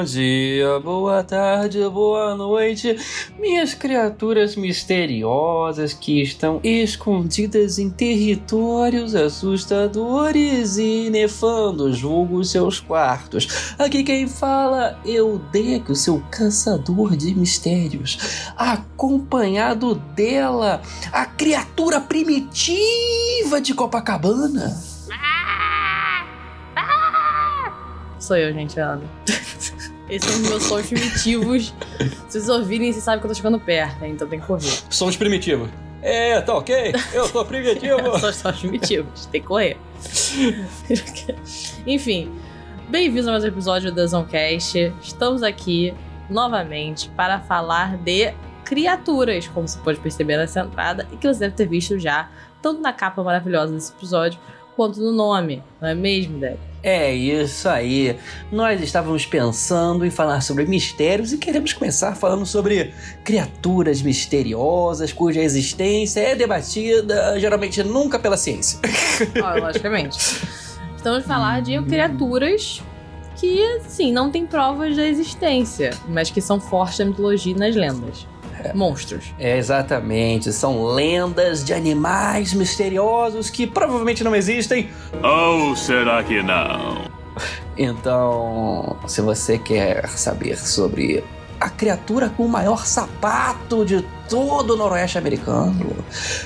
Bom dia, boa tarde, boa noite, minhas criaturas misteriosas que estão escondidas em territórios assustadores e nefando julgo seus quartos. Aqui quem fala é o Deck, o seu caçador de mistérios, acompanhado dela, a criatura primitiva de Copacabana. Sou eu, gente, Ana. Esses são os meus sons primitivos. Se vocês ouvirem, vocês sabem que eu tô chegando perto, então tem que correr. Somos primitivos. É, tá ok? Eu sou primitivo. Os sons primitivos, tem que correr. Enfim, bem-vindos a mais um episódio da Zoncast. Estamos aqui novamente para falar de criaturas, como você pode perceber nessa entrada, e que você deve ter visto já, tanto na capa maravilhosa desse episódio, quanto no nome, não é mesmo, Deb? É isso aí. Nós estávamos pensando em falar sobre mistérios e queremos começar falando sobre criaturas misteriosas cuja existência é debatida geralmente nunca pela ciência. Ah, logicamente. Estamos falar de criaturas que, sim, não têm provas da existência, mas que são fortes da mitologia e nas lendas. Monstros. É, exatamente. São lendas de animais misteriosos que provavelmente não existem. Ou será que não? Então, se você quer saber sobre a criatura com o maior sapato de todo o noroeste americano,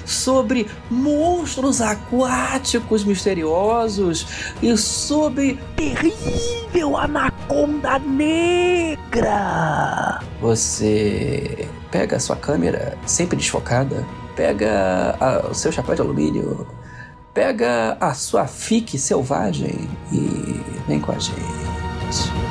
sobre monstros aquáticos misteriosos e sobre terrível anaconda negra. Você pega a sua câmera sempre desfocada, pega a- o seu chapéu de alumínio, pega a sua fique selvagem e vem com a gente.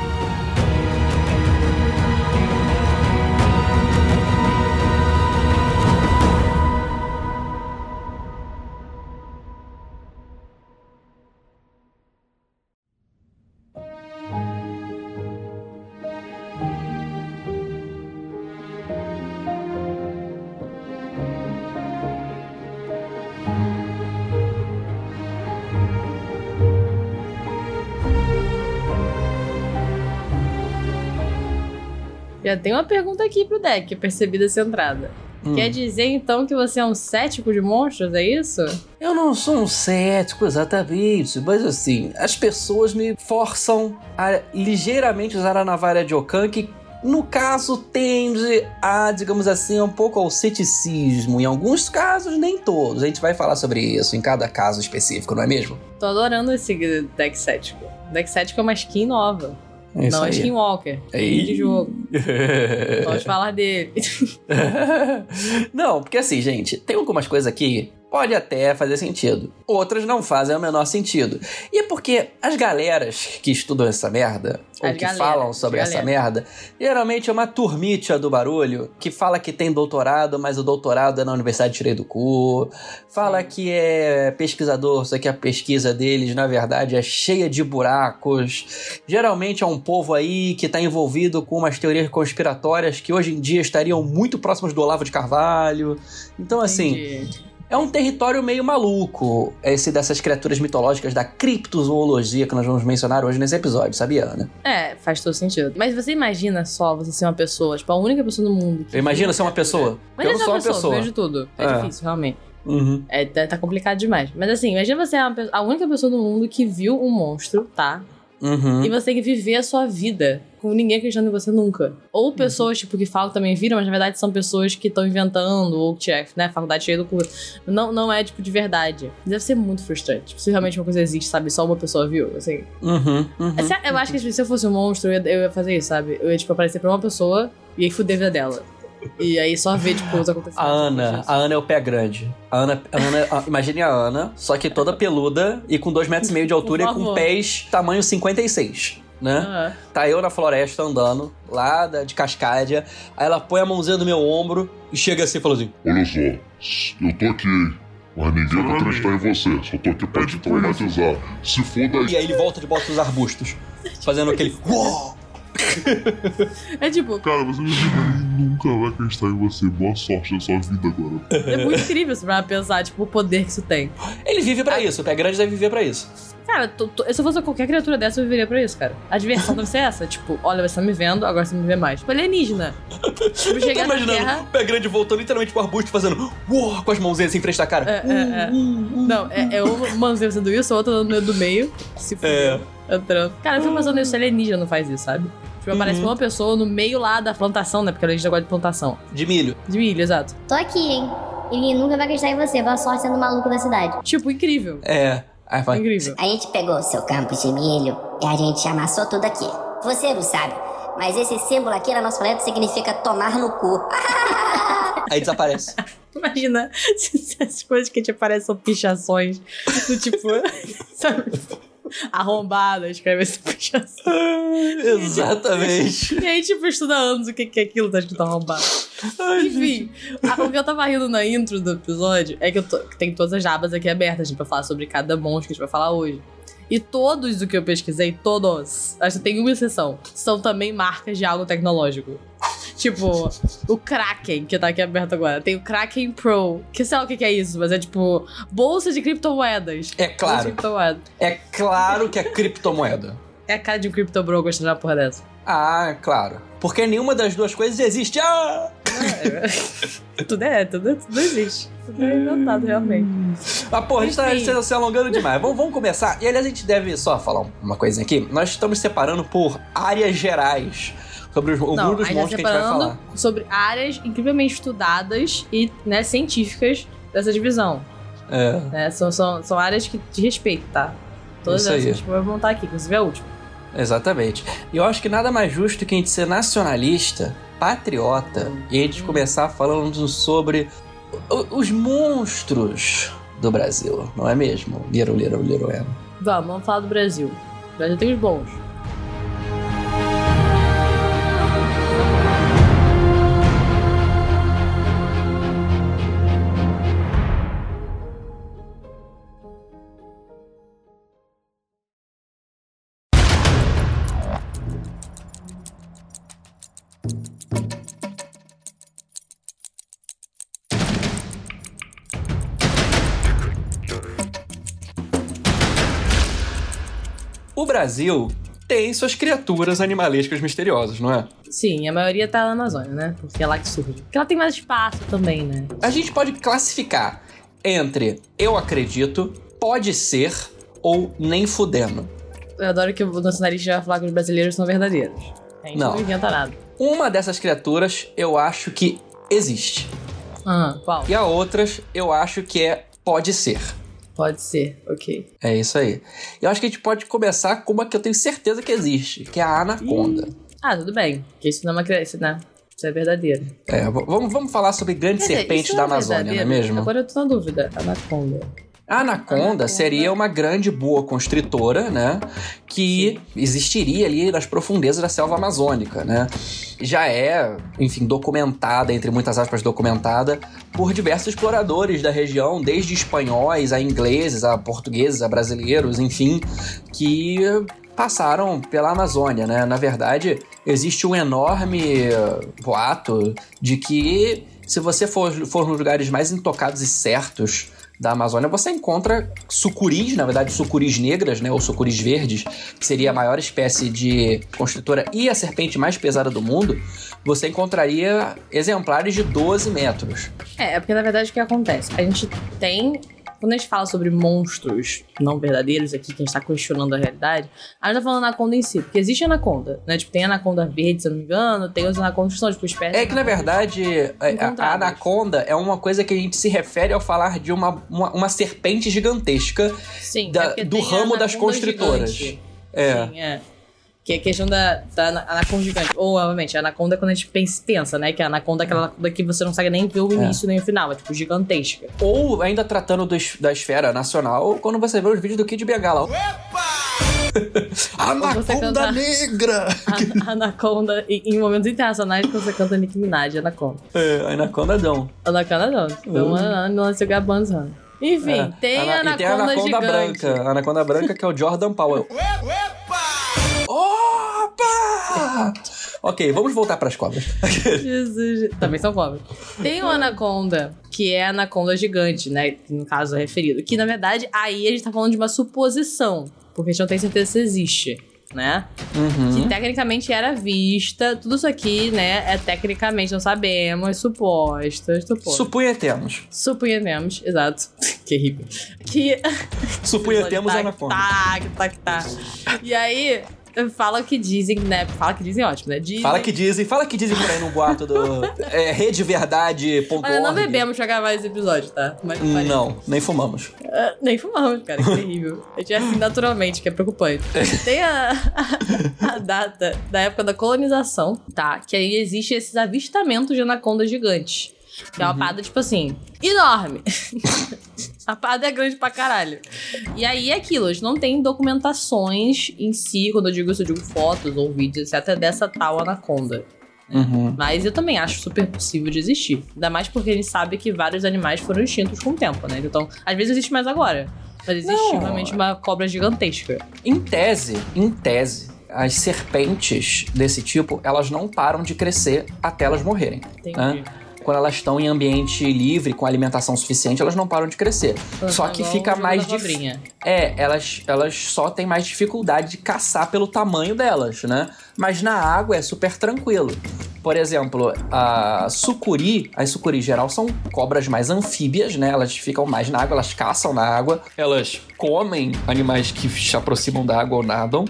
Já tem uma pergunta aqui pro deck, eu percebi dessa entrada. Hum. Quer dizer então que você é um cético de monstros, é isso? Eu não sou um cético exatamente, mas assim, as pessoas me forçam a ligeiramente usar a navalha de Okan, que no caso tende a, digamos assim, um pouco ao ceticismo. Em alguns casos, nem todos. A gente vai falar sobre isso em cada caso específico, não é mesmo? Tô adorando esse deck cético. Deck cético é uma skin nova. É não é. Skinwalker. Ei. de jogo. Vamos falar dele. não, porque assim, gente, tem algumas coisas aqui pode até fazer sentido. Outras não fazem o menor sentido. E é porque as galeras que estudam essa merda, ou As que galeras, falam sobre essa merda, geralmente é uma turmitia do barulho que fala que tem doutorado, mas o doutorado é na Universidade de Tirei do Cu. Fala que é pesquisador, só que a pesquisa deles, na verdade, é cheia de buracos. Geralmente é um povo aí que está envolvido com umas teorias conspiratórias que hoje em dia estariam muito próximas do Olavo de Carvalho. Então, assim, Entendi. É um território meio maluco, esse dessas criaturas mitológicas da criptozoologia que nós vamos mencionar hoje nesse episódio, sabia, Ana? É, faz todo sentido. Mas você imagina só você ser uma pessoa, tipo, a única pessoa no mundo. que viu ser uma pessoa. Mas eu não sou uma pessoa. Vejo tudo. É, É. difícil, realmente. Uhum. É, tá, tá complicado demais. Mas assim, imagina você é uma a única pessoa do mundo que viu um monstro, tá? Uhum. E você tem que viver a sua vida com ninguém acreditando em você nunca. Ou pessoas, tipo, que falam também viram, mas na verdade são pessoas que estão inventando, ou que é, né, faculdade cheia do cu. Não, não é, tipo, de verdade. Deve ser muito frustrante. Tipo, se realmente uma coisa existe, sabe? Só uma pessoa viu, assim. Uhum. Uhum. Eu acho que se eu fosse um monstro, eu ia, eu ia fazer isso, sabe? Eu ia, tipo, aparecer pra uma pessoa e aí fuder a vida dela. E aí só ver, tipo, os acontecimentos. A Ana, a Ana é o pé grande. A Ana, a Ana a- imagine a Ana, só que toda peluda e com dois metros e meio de altura e com pés tamanho 56, né? Ah, Tá eu na floresta andando, lá de Cascádia. Aí ela põe a mãozinha no meu ombro e chega assim e fala assim: Olha só, eu tô aqui, mas ninguém vai acreditar em você. Só tô aqui pra te traumatizar. Se for da E aí ele volta de volta dos arbustos, fazendo aquele. Uou! É tipo, Cara, você nunca vai acreditar em você. Boa sorte na sua vida agora. é muito incrível se pra pensar, tipo, o poder que isso tem. Ele vive pra isso, o pé grande deve viver pra isso. Cara, tô- tô- se eu fosse qualquer criatura dessa, eu viveria pra isso, cara. A diversão deve ser essa. Tipo, olha, você tá me vendo, agora você me vê mais. Tipo, alienígena. Tipo, Eu tô chegar na imaginando Terra... o pé grande voltando literalmente pro arbusto fazendo uou, com as mãozinhas assim em frente da cara. É, é, é. Não, é, é uma mãozinha fazendo isso, a outra no meio do meio, se É. fudeu, entrando. Cara, eu fico pensando nisso, alienígena não faz isso, sabe? Tipo, aparece Uhum. uma pessoa no meio lá da plantação, né? Porque a alienígena gosta de plantação. De milho. De milho, exato. Tô aqui, hein? Ele nunca vai acreditar em você. Boa sorte sendo o maluco da cidade. Tipo, incrível. É. Aí vai. Incrível. A gente pegou o seu campo de milho e a gente amassou tudo aqui. Você não sabe, mas esse símbolo aqui na nossa planeta significa tomar no cu. Aí desaparece. Imagina se se as coisas que te aparecem são pichações do tipo, sabe? Arrombada, escreve essa pichação. Exatamente. E aí, tipo, estuda anos o que que é aquilo, tá escrito arrombado. Enfim, a- o que eu tava rindo na intro do episódio é que eu tô, que tem todas as abas aqui abertas, gente, pra falar sobre cada monstro que a gente vai falar hoje. E todos o que eu pesquisei, todos, acho que tem uma exceção, são também marcas de algo tecnológico. Tipo, o Kraken, que tá aqui aberto agora. Tem o Kraken Pro, que sei lá o que que é isso, mas é tipo bolsa de criptomoedas. É claro. criptomoeda. É claro que é criptomoeda. É a cara de um criptobro gostando uma porra dessa. Ah, claro. Porque nenhuma das duas coisas existe. Ah! tudo é, tudo, tudo existe. Tudo é inventado, realmente. Ah, porra, a gente tá se, se alongando demais. Vamos, vamos começar. E aliás, a gente deve só falar uma coisinha aqui. Nós estamos separando por áreas gerais sobre os, o Não, dos tá monstros que a gente vai falar. sobre áreas incrivelmente estudadas e né, científicas dessa divisão. É. Né? São, são, são áreas que de respeito, tá? Todas Isso essas aí. gente vai montar aqui, inclusive a última. Exatamente. E eu acho que nada mais justo que a gente ser nacionalista, patriota, e a gente começar falando sobre os monstros do Brasil, não é mesmo? Liro, liro, liro, é. Vamos, vamos falar do Brasil. O Brasil tem os bons. Brasil tem suas criaturas animalescas misteriosas, não é? Sim, a maioria tá na Amazônia, né? Porque é lá que surge. Porque ela tem mais espaço também, né? A gente pode classificar entre eu acredito, pode ser ou nem fudendo. Eu adoro que o nacionalista vai falar que os brasileiros são verdadeiros. A gente Não. não inventa nada. Uma dessas criaturas eu acho que existe. Ah, qual? E a outras eu acho que é pode ser. Pode ser, ok. É isso aí. Eu acho que a gente pode começar com uma que eu tenho certeza que existe, que é a anaconda. Ah, tudo bem. Porque isso não é uma criança, né? Isso é verdadeiro. É, vamos, vamos falar sobre grandes dizer, serpentes isso da é Amazônia, não é verdadeiro? mesmo? Agora eu tô na dúvida. Anaconda. A anaconda seria uma grande boa constritora, né? Que existiria ali nas profundezas da selva amazônica, né? Já é, enfim, documentada, entre muitas aspas, documentada por diversos exploradores da região, desde espanhóis a ingleses, a portugueses, a brasileiros, enfim, que passaram pela Amazônia, né? Na verdade, existe um enorme boato de que se você for, for nos lugares mais intocados e certos da Amazônia, você encontra sucuris, na verdade, sucuris negras, né, ou sucuris verdes, que seria a maior espécie de constritora e a serpente mais pesada do mundo, você encontraria exemplares de 12 metros. É, é porque na verdade o que acontece? A gente tem. Quando a gente fala sobre monstros não verdadeiros aqui, que a gente tá questionando a realidade, a gente tá falando anaconda em si. Porque existe anaconda, né? Tipo, tem anaconda verde, se eu não me engano, tem os anacondas que são, tipo, espécies. É que, na verdade, a- a, Encontradas. anaconda é uma coisa que a gente se refere ao falar de uma, uma, uma serpente gigantesca. Sim, da- é do a ramo das constritoras. gigante. É. Sim, é. Que é a questão da, da ana- anaconda gigante. Ou, obviamente, a anaconda é quando a gente pensa, pensa, né? Que a anaconda é aquela anaconda que você não consegue nem ver o É. início nem o final. É, tipo, gigantesca. Ou, ainda tratando do da esfera nacional, quando você vê os vídeos do Kid Bengala. você Anaconda canta- negra! A, a anaconda, em, em momentos internacionais, quando você canta Nicki Minaj, anaconda. É, Anaconda não. Anaconda não. Então, Uhum. não se gabanzando. Enfim, É. tem Ana- anaconda, e tem a anaconda gigante. branca. A anaconda branca que é o Jordan Powell. Ok, vamos voltar pras cobras. Jesus. Também são cobras. Tem o anaconda, que é a anaconda gigante, né? No caso é referido. Que na verdade aí a gente tá falando de uma suposição. Porque a gente não tem certeza se existe, né? Uhum. Que tecnicamente era vista. Tudo isso aqui, né? É tecnicamente, não sabemos, supostas, supostas. Supunhetemos. Supunhamos, exato. que horrível. Que. Supunhetemos tá, anaconda. Tá, que tá, que tá. E aí, fala que dizem, né? Fala que dizem ótimo, né? Dizem... Fala que dizem, fala que dizem por aí no boato do é, redeverdade.org. Olha, não bebemos pra gravar esse episódio, tá? Mas. Não, nem fumamos. Ah, nem fumamos, cara, que terrível. A gente é assim naturalmente, que é preocupante. Tem a, a, data da época da colonização, tá? Que aí existe esses avistamentos de anacondas gigantes. Que é uma parada, tipo assim, enorme. a parada é grande pra caralho. E aí é aquilo, a gente não tem documentações em si, quando eu digo isso, eu digo fotos ou vídeos, etc, dessa tal anaconda. Uhum. Mas eu também acho super possível de existir. Ainda mais porque a gente sabe que vários animais foram extintos com o tempo, né? Então, às vezes existe mais agora. Mas existe Não. realmente uma cobra gigantesca. Em tese, em tese, as serpentes desse tipo, elas não param de crescer até elas morrerem. Entendi. né? Quando elas estão em ambiente livre, com alimentação suficiente, elas não param de crescer. Só que fica mais difícil. É, elas, elas só têm mais dificuldade de caçar pelo tamanho delas, né? Mas na água é super tranquilo. Por exemplo, a sucuri, as sucuri em geral são cobras mais anfíbias, né? Elas ficam mais na água, elas caçam na água, elas comem animais que se aproximam da água ou nadam,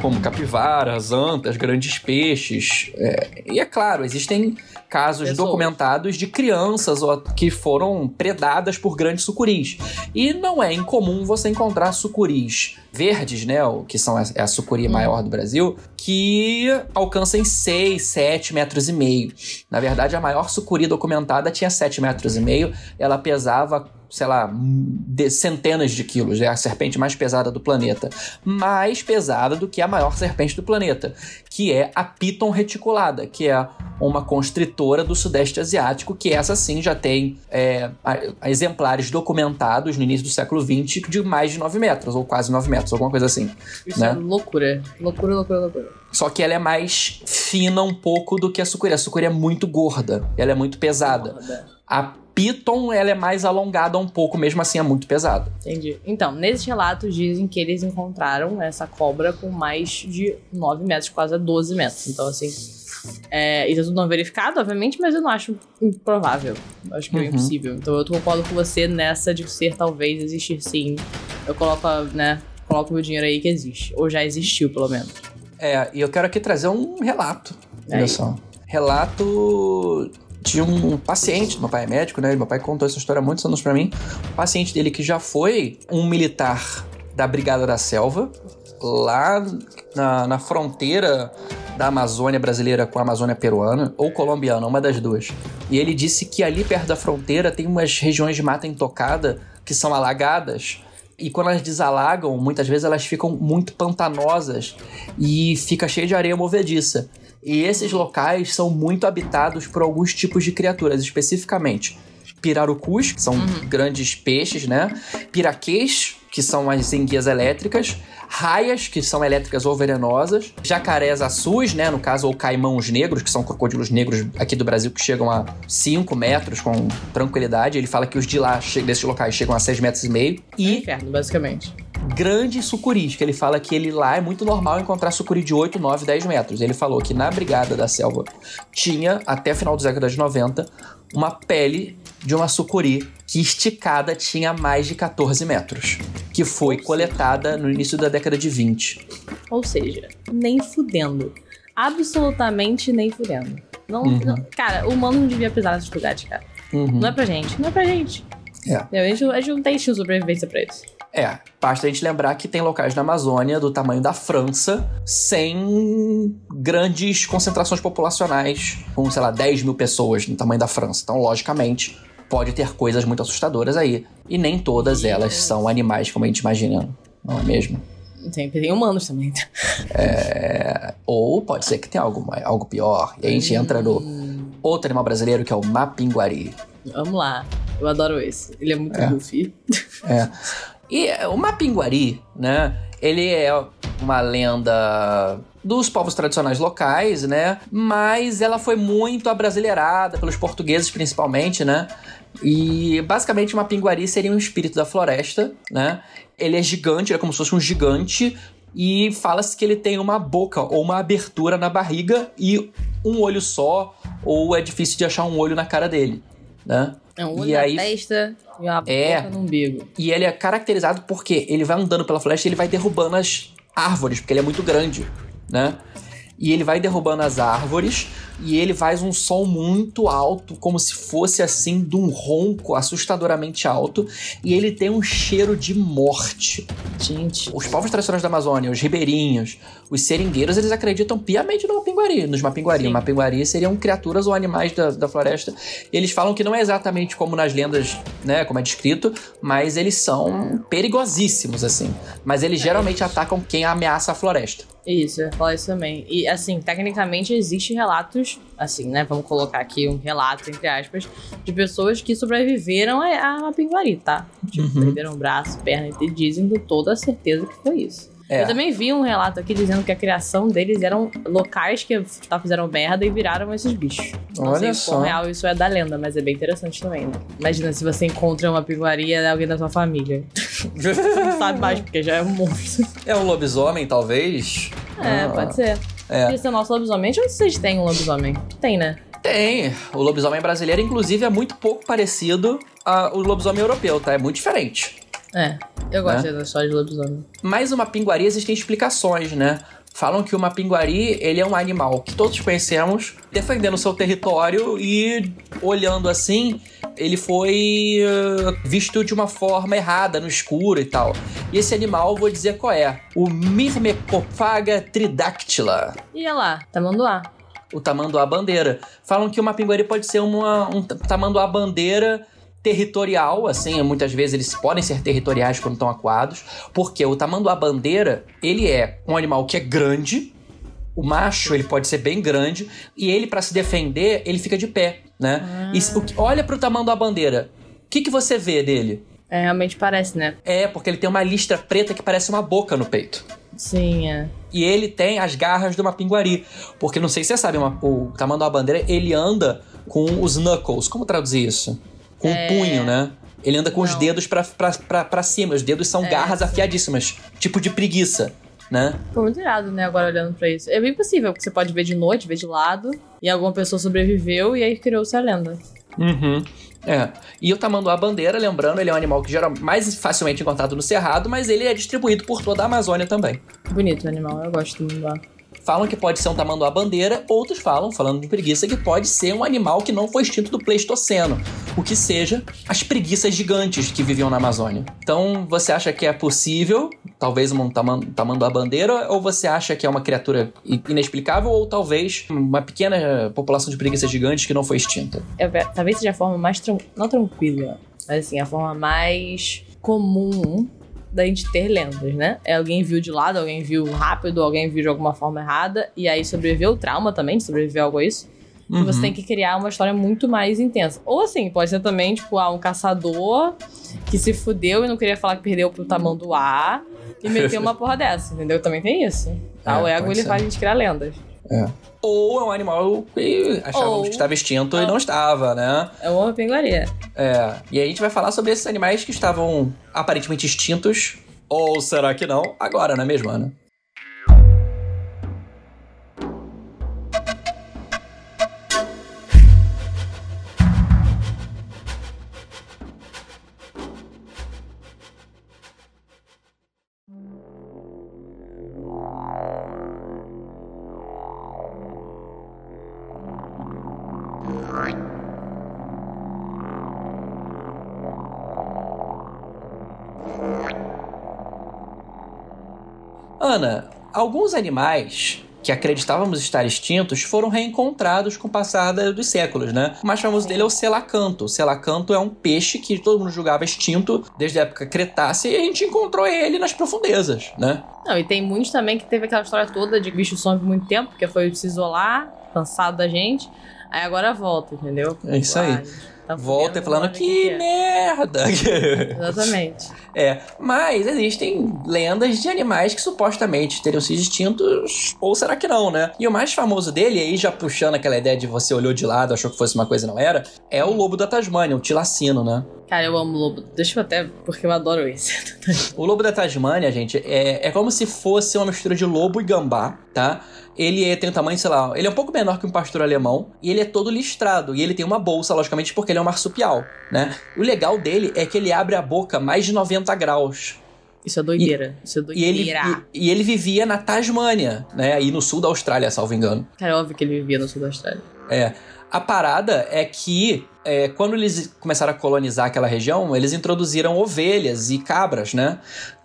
como capivaras, antas, grandes peixes. É, e é claro, existem casos documentados de crianças que foram predadas por grandes sucuris. E não é incomum você encontrar sucuris verdes, né? o Que são a, é a sucuri maior do Brasil, que alcançam 6, 7 metros e meio. Na verdade, a maior sucuri documentada tinha 7 metros e meio. Ela pesava, sei lá, centenas de quilos. É a serpente mais pesada do planeta. Mais pesada do que a maior serpente do planeta, que é a Piton reticulada, que é uma constritora do Sudeste Asiático, que essa sim já tem é, exemplares documentados no início do século XX de mais de 9 metros, ou quase 9 metros, alguma coisa assim. Isso né? é loucura. Loucura, loucura, loucura. Só que ela é mais fina um pouco do que a sucuri. A sucuri é muito gorda, ela é muito pesada. A Piton, ela é mais alongada um pouco, mesmo assim é muito pesada. Entendi. Então, nesses relatos dizem que eles encontraram essa cobra com mais de 9 metros, quase a 12 metros. Então, assim, é, isso é tudo não verificado, obviamente, mas eu não acho improvável. Eu acho que é Uhum. impossível. Então, eu concordo com você nessa de ser talvez existir sim. Eu coloco, né, coloco meu dinheiro aí que existe. Ou já existiu, pelo menos. É, e eu quero aqui trazer um relato. Olha só. Relato de um paciente, meu pai é médico, né? Meu pai contou essa história há muitos anos pra mim. Um paciente dele que já foi um militar da Brigada da Selva, lá na, na fronteira da Amazônia brasileira com a Amazônia peruana, ou colombiana, uma das duas. E ele disse que ali perto da fronteira tem umas regiões de mata intocada que são alagadas. E quando elas desalagam, muitas vezes elas ficam muito pantanosas e fica cheio de areia movediça. E esses locais são muito habitados por alguns tipos de criaturas, especificamente pirarucus, que são grandes peixes, né? Piraquês, que são as enguias elétricas, raias, que são elétricas ou venenosas, jacarés azuis, né? No caso, ou caimãos negros, que são crocodilos negros aqui do Brasil que chegam a 5 metros com tranquilidade. Ele fala que os de lá, desses locais, chegam a 6 metros e meio. É E inferno, basicamente. grandes sucuris, que ele fala que ele lá é muito normal encontrar sucuri de 8, 9, 10 metros. Ele falou que na Brigada da Selva tinha, até final dos décadas de 90, uma pele de uma sucuri que esticada tinha mais de 14 metros, que foi coletada no início da década de 20. Ou seja, nem fudendo. Absolutamente nem fudendo. Não, Uhum. não- cara, o humano não devia pisar nesses lugares, cara. Uhum. Não é pra gente, não é pra gente. É. A, gente, a gente não tem instinto de sobrevivência pra isso. É, basta a gente lembrar que tem locais na Amazônia do tamanho da França sem grandes concentrações populacionais, com, sei lá, 10 mil pessoas no tamanho da França. Então, logicamente, pode ter coisas muito assustadoras aí. E nem todas elas são animais como a gente imagina, não é mesmo? Sempre tem humanos também. É, Ou pode ser que tenha algo, algo pior. E a gente entra no outro animal brasileiro que é o mapinguari. Vamos lá. Eu adoro esse. Ele é muito É. goofy. É. E o mapinguari, né? Ele é uma lenda dos povos tradicionais locais, né? Mas ela foi muito abrasileirada pelos portugueses, principalmente, né? E basicamente uma pinguari seria um espírito da floresta, né? Ele é gigante, ele é como se fosse um gigante. E fala-se que ele tem uma boca ou uma abertura na barriga e um olho só, ou é difícil de achar um olho na cara dele, né? É um olho E na aí- testa e uma É. no umbigo. E ele é caracterizado porque ele vai andando pela floresta e ele vai derrubando as árvores, porque ele é muito grande, né? E ele vai derrubando as árvores e ele faz um som muito alto, como se fosse assim de um ronco assustadoramente alto, e ele tem um cheiro de morte. Gente. Os povos tradicionais da Amazônia, os ribeirinhos, os seringueiros, eles acreditam piamente no mapinguari, nos mapinguari. Sim. Mapinguari seriam criaturas ou animais da, da floresta. E eles falam que não é exatamente como nas lendas, né, como é descrito, mas eles são perigosíssimos, assim. Mas eles geralmente atacam quem ameaça a floresta. Isso, eu ia falar isso também. E, assim, tecnicamente existem relatos, assim, né? Vamos colocar aqui um relato, entre aspas, de pessoas que sobreviveram a, a pinguari, tá? Tipo, Uhum. perderam braço, perna, e dizem com toda a certeza que foi isso. É. Eu também vi um relato aqui dizendo que a criação deles eram locais que tá, fizeram merda e viraram esses bichos. Não Olha sei só. quão real isso é da lenda, mas é bem interessante também, né? Imagina se você encontra uma pinguaria de alguém da sua família. Você não sabe mais, porque já é um monstro. É um lobisomem, talvez? É, Ah, pode ser. É. Esse é o nosso lobisomem. Onde vocês têm um lobisomem? Tem, né? Tem. O lobisomem brasileiro, inclusive, é muito pouco parecido ao lobisomem europeu, tá? É muito diferente. É. Eu gosto Né? da história de lobisomem. Mas uma pinguari existem explicações, né? Falam que uma pinguari, ele é um animal que todos conhecemos, defendendo seu território e olhando assim, ele foi eh, visto de uma forma errada, no escuro e tal. E esse animal, vou dizer qual é, o Myrmecofaga tridactyla. E olha lá, tamanduá. o tamanduá bandeira. Falam que uma pinguari pode ser uma, um tamanduá bandeira territorial, assim, muitas vezes eles podem ser territoriais quando estão aquados, porque o tamanduá bandeira, ele é um animal que é grande, o macho ele pode ser bem grande, e ele para se defender, ele fica de pé, né? E se- o olha pro tamanduá bandeira, o que, que você vê dele? É, realmente parece, né? É, porque ele tem uma listra preta que parece uma boca no peito. Sim, é. E ele tem as garras de uma pinguari. Porque não sei se você sabe, uma- o tamanduá bandeira, ele anda com os knuckles. Como traduzir isso? Com o punho, né? Ele anda com os Não. dedos pra, pra, pra, pra cima. Os dedos são É, garras sim. afiadíssimas. Tipo de preguiça, né? Ficou muito irado, né? Agora olhando pra isso. É bem possível, porque você pode ver de noite, ver de lado, e alguma pessoa sobreviveu e aí criou-se a lenda. Uhum. É. E o tamanduá bandeira, lembrando, ele é um animal que geral mais facilmente encontrado no cerrado, mas ele é distribuído por toda a Amazônia também. Bonito o animal, eu gosto do tamanduá. Falam que pode ser um tamanduá bandeira, outros falam, falando de preguiça, que pode ser um animal que não foi extinto do Pleistoceno, o que seja as preguiças gigantes que viviam na Amazônia. Então, você acha que é possível, talvez um taman- tamanduá bandeira, ou você acha que é uma criatura inexplicável, ou talvez uma pequena população de preguiças gigantes que não foi extinta? É, ve- talvez seja a forma mais. tran- Não tranquila, mas assim, a forma mais comum da gente ter lendas, né? É alguém viu de lado, alguém viu rápido, alguém viu de alguma forma errada, e aí sobreviveu o trauma também, sobreviveu algo a isso. E você Uhum. tem que criar uma história muito mais intensa. Ou assim, pode ser também, tipo, ah, um caçador que se fudeu e não queria falar que perdeu pro tamanduá e meteu uma porra dessa, entendeu? Também tem isso. Tá? É, o ego ele ser. faz a gente criar lendas. Ou é um animal que achávamos Ou- que estava extinto e não estava, né? É uma pinguaria. É, e aí a gente vai falar sobre esses animais que estavam aparentemente extintos, ou será que não, agora, não é mesmo, Ana? Alguns animais que acreditávamos estar extintos foram reencontrados com o passar dos séculos, né? O mais famoso dele é o selacanto. O selacanto é um peixe que todo mundo julgava extinto desde a época Cretácea e a gente encontrou ele nas profundezas, né? Não, e tem muitos também que teve aquela história toda de que bicho some por muito tempo, porque foi se isolar, cansado da gente. Aí agora volta, entendeu? É isso aí. Ah, tá Volta fudendo, falando que o é. merda. Exatamente. É, mas existem lendas de animais que supostamente teriam sido extintos, ou será que não, né? E o mais famoso dele, aí já puxando aquela ideia de você olhou de lado, achou que fosse uma coisa e não era, é o lobo da Tasmânia, o tilacino, né? Cara, eu amo lobo. Deixa eu até, porque eu adoro esse. O lobo da Tasmânia, gente, é, é como se fosse uma mistura de lobo e gambá, tá? Ele é- tem um tamanho, sei lá, ele é um pouco menor que um pastor alemão e ele é todo listrado. E ele tem uma bolsa, logicamente, porque ele é um marsupial, né? O legal dele é que ele abre a boca mais de 90 graus. Isso é doideira. Isso é E ele, doideira. e, e ele vivia na Tasmânia, né? Aí no sul da Austrália, salvo engano. Cara, é óbvio que ele vivia no sul da Austrália. É. A parada é que é, quando eles começaram a colonizar aquela região, eles introduziram ovelhas e cabras, né?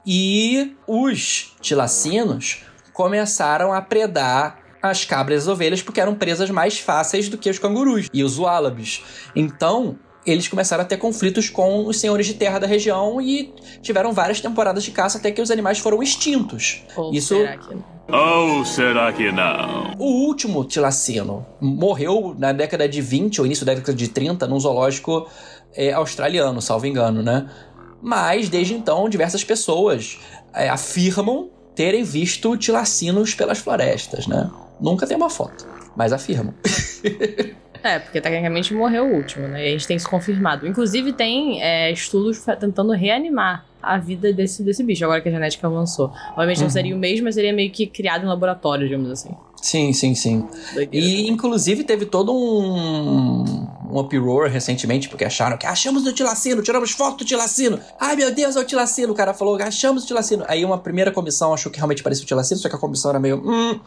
E os tilacinos começaram a predar as cabras e as ovelhas porque eram presas mais fáceis do que os cangurus e os ualabis. Então, eles começaram a ter conflitos com os senhores de terra da região e tiveram várias temporadas de caça até que os animais foram extintos. Ou Isso- será que não? Ou será que não? O último tilacino morreu na década de 20 ou início da década de 30 num zoológico é, australiano, salvo engano, né? Mas desde então diversas pessoas é, afirmam terem visto tilacinos pelas florestas, né? Nunca tem uma foto, mas afirmam. É, porque tecnicamente morreu o último, né? E a gente tem isso confirmado. Inclusive, tem é, estudos tentando reanimar a vida desse, desse bicho, agora que a genética avançou. Obviamente Uhum. não seria o mesmo, mas seria meio que criado em laboratório, digamos assim. Sim, sim, sim. Doideira. E inclusive teve todo um, um uproar recentemente, porque acharam que achamos o tilacino, tiramos foto do tilacino. Ai meu Deus, é o tilacino. O cara falou, achamos o tilacino. Aí uma primeira comissão achou que realmente parecia o tilacino, só que a comissão era meio. Hum.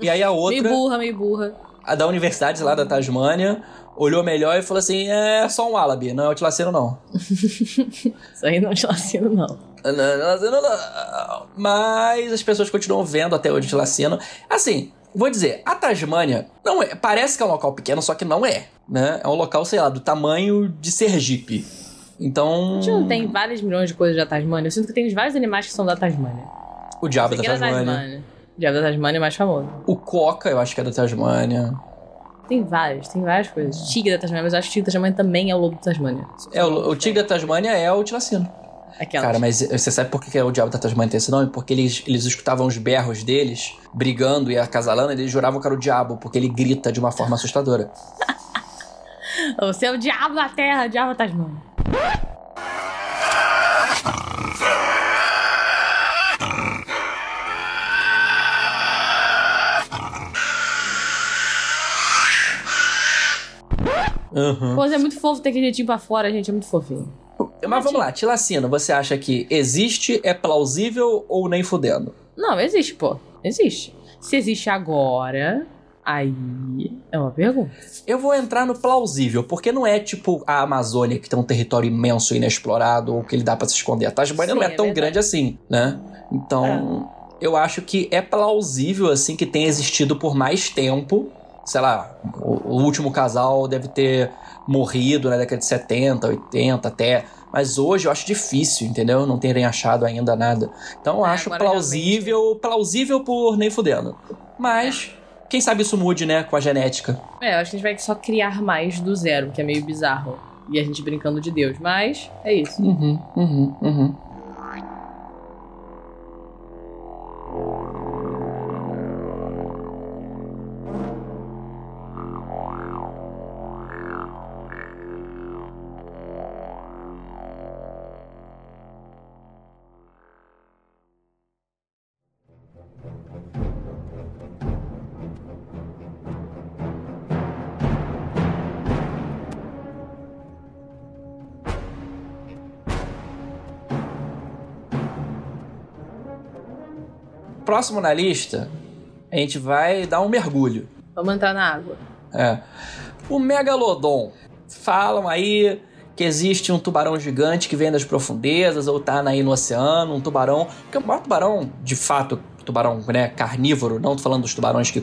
E aí a outra, Meio burra, meio burra. A da universidade lá da Tasmânia, olhou melhor e falou assim: é só um álabi, não é o tilacino não. Isso aí não te ensino, não. Não, tilacino não. Mas as pessoas continuam vendo até hoje o tilacino. Assim. Vou dizer, a Tasmânia não é, parece que é um local pequeno, só que não é, né? É um local, sei lá, do tamanho de Sergipe. Então, A gente não tem vários milhões de coisas da Tasmânia. Eu sinto que tem vários animais que são da Tasmânia. o diabo da que era Tasmânia. Diabo da Tasmânia é mais famoso. O Coca, eu acho que é da Tasmânia. Tem vários, tem várias coisas. Tigre da Tasmânia, mas eu acho que o tigre da Tasmânia também é o lobo da Tasmânia. É, o, o tigre da Tasmânia é o tilacino. Aquela. Cara, mas você sabe por que é o diabo da Tasmânia tem esse nome? Porque eles, eles escutavam os berros deles, brigando e acasalando, e eles juravam que era o diabo, porque ele grita de uma forma assustadora. Você é o diabo da terra, o diabo da Tasmânia. Uhum. Pô, é muito fofo ter aquele jeitinho pra fora, gente. É muito fofinho. Mas vamos lá, Tilacino, você acha que existe, é plausível ou nem fudendo? Não, existe, pô. Existe. Se existe agora, aí é uma pergunta. Eu vou entrar no plausível, porque não é tipo a Amazônia, que tem um território imenso e inexplorado, ou que ele dá pra se esconder. A Tasmânia Sim, não é é tão verdade. grande assim, né? Então, eu acho que é plausível, assim, que tenha existido por mais tempo. Sei lá, o, o último casal deve ter morrido na década de 70, 80 até. Mas hoje eu acho difícil, entendeu? Não terem achado ainda nada. Então eu É, acho plausível, plausível por nem fudendo. Mas, quem sabe isso mude, né, com a genética. É, eu acho que a gente vai só criar mais do zero, que é meio bizarro. E a gente brincando de Deus. Mas é isso. Uhum, uhum, uhum. Próximo na lista, a gente vai dar um mergulho. Vamos entrar na água. É. O Megalodon. Falam aí que existe um tubarão gigante que vem das profundezas ou tá aí no oceano, um tubarão. Porque o maior tubarão, de fato, tubarão né, carnívoro, não tô falando dos tubarões que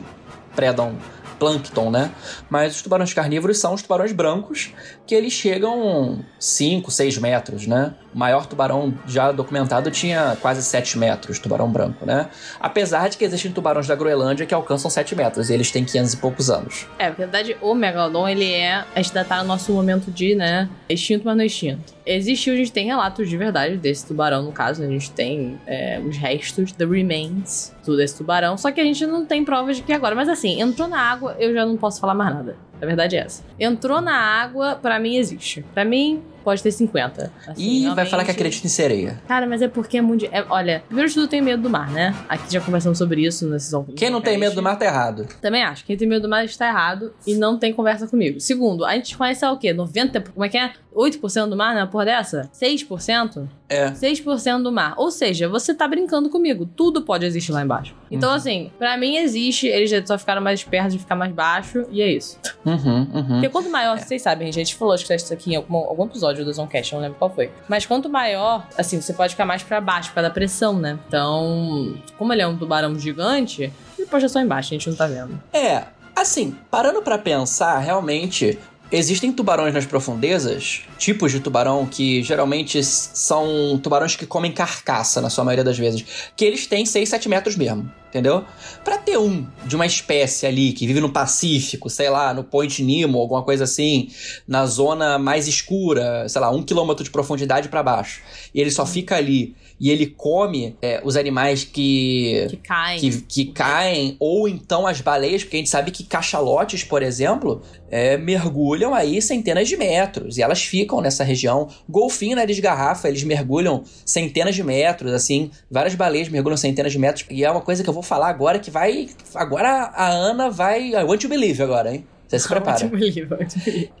predam plâncton, né? Mas os tubarões carnívoros são os tubarões brancos, que eles chegam 5, 6 metros, né? O maior tubarão já documentado tinha quase 7 metros, tubarão branco, né? Apesar de que existem tubarões da Groenlândia que alcançam 7 metros, e eles têm 500 e poucos anos. É, na verdade, o Megalodon, ele é. A gente ainda tá no nosso momento de, né? Extinto, mas não extinto. Existiu, a gente tem relatos de verdade desse tubarão, no caso? A gente tem é, os restos, the remains, do desse tubarão. Só que a gente não tem provas de que agora. Mas assim, entrou na água, eu já não posso falar mais nada. A verdade é essa. Entrou na água, pra mim existe. Pra mim, pode ter 50. Assim, vai realmente- falar que acredita em sereia. Cara, mas é porque é mundial. É, olha, primeiro de tudo, eu tenho medo do mar, né? Aqui já conversamos sobre isso nesses Quem não tem medo do mar tá errado. Também acho. Quem tem medo do mar está errado e não tem conversa comigo. Segundo, a gente conhece o quê? 90%? Como é que é? 8% do mar, né? Porra dessa? 6%? É. 6% do mar. Ou seja, você tá brincando comigo. Tudo pode existir lá embaixo. Então, assim, pra mim existe. Eles só ficaram mais espertos de ficar mais baixo. E é isso. Uhum, uhum. Porque quanto maior, vocês sabem, gente, a gente falou acho que isso aqui em algum, algum episódio do Zoncast, eu não lembro qual foi. Mas quanto maior, assim, você pode ficar mais pra baixo, por causa da pressão, né? Então, como ele é um tubarão gigante, ele pode estar só embaixo, a gente não tá vendo. É, assim, parando pra pensar, realmente, existem tubarões nas profundezas, tipos de tubarão que geralmente são tubarões que comem carcaça, na sua maioria das vezes, que eles têm 6, 7 metros mesmo, entendeu? Pra ter um de uma espécie ali que vive no Pacífico, sei lá, no Point Nemo, alguma coisa assim, na zona mais escura, sei lá, um quilômetro de profundidade pra baixo, e ele só fica ali e ele come é, os animais que Que caem. que, que caem, ou então as baleias, porque a gente sabe que cachalotes, por exemplo, é, mergulham aí centenas de metros, e elas ficam nessa região. Golfinho, nariz de garrafa, eles mergulham centenas de metros, assim, várias baleias mergulham centenas de metros, e é uma coisa que eu vou falar agora que vai. Agora a Ana vai. I want to believe agora, hein? Você se prepara.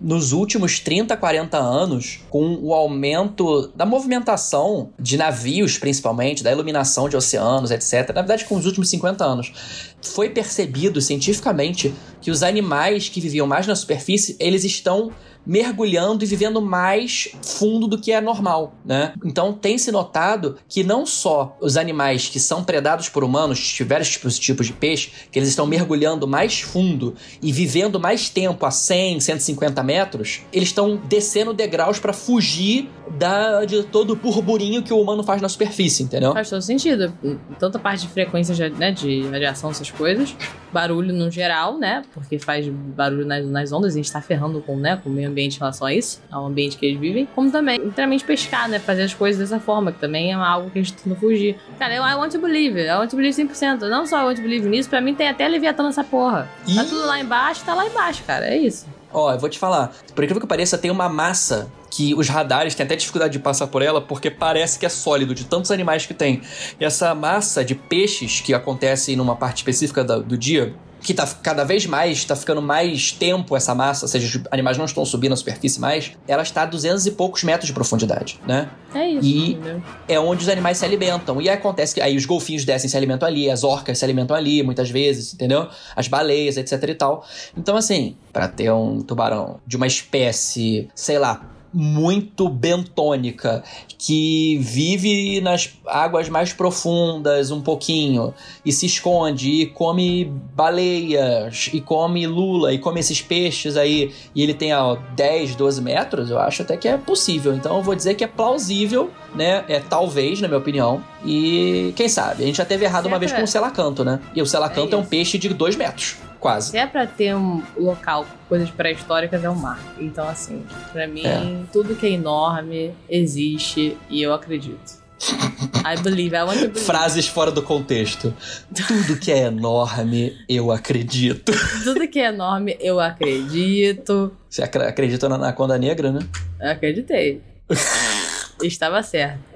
Nos últimos 30, 40 anos, com o aumento da movimentação de navios, principalmente, da iluminação de oceanos, etc., na verdade, com os últimos 50 anos, foi percebido cientificamente que os animais que viviam mais na superfície, eles estão mergulhando e vivendo mais fundo do que é normal, né? Então tem se notado que não só os animais que são predados por humanos, diversos tipos, tipos de peixe, que eles estão mergulhando mais fundo e vivendo mais tempo a 100, 150 metros, eles estão descendo degraus para fugir da, de todo o burburinho que o humano faz na superfície, entendeu? Faz todo sentido. Tanta parte de frequência de, né, de radiação, essas coisas. Barulho no geral, né? Porque faz barulho nas, nas ondas, a gente tá ferrando com, né, com o meio ambiente em relação a isso, ao ambiente que eles vivem. Como também, literalmente, pescar, né? Fazer as coisas dessa forma, que também é algo que a gente tenta fugir. Cara, eu I want to believe, I want to believe 100%. Não só I want to believe nisso, pra mim tem até Leviatã nessa porra. Tá Ih! tudo lá embaixo, tá lá embaixo, cara. É isso. Ó, eu vou te falar. Por incrível que pareça, tem uma massa que os radares têm até dificuldade de passar por ela porque parece que é sólido de tantos animais que tem. E essa massa de peixes que acontece numa parte específica do dia, que tá cada vez mais, tá ficando mais tempo essa massa, ou seja, os animais não estão subindo a superfície mais, ela está a 200 e poucos metros de profundidade, né? É isso, E- é onde os animais se alimentam. E aí acontece que aí os golfinhos descem e se alimentam ali, as orcas se alimentam ali, muitas vezes, entendeu? As baleias, etc e tal. Então, assim, pra ter um tubarão de uma espécie, sei lá, muito bentônica, que vive nas águas mais profundas um pouquinho, e se esconde, e come baleias, e come lula, e come esses peixes aí, e ele tem ó, 10, 12 metros, eu acho até que é possível. Então eu vou dizer que é plausível, né? É talvez, na minha opinião. E quem sabe? A gente já teve errado uma Sempre vez com é. o selacanto, né? E o selacanto é, um isso. peixe de 2 metros, quase. Se é pra ter um local coisas pré-históricas, é o mar. Então, assim, pra mim, É. tudo que é enorme existe e eu acredito. I believe, I want to believe. Frases fora do contexto. Tudo que é enorme, eu acredito. Tudo que é enorme, eu acredito. Você acredita na Anaconda Negra, né? Eu acreditei. Estava certo.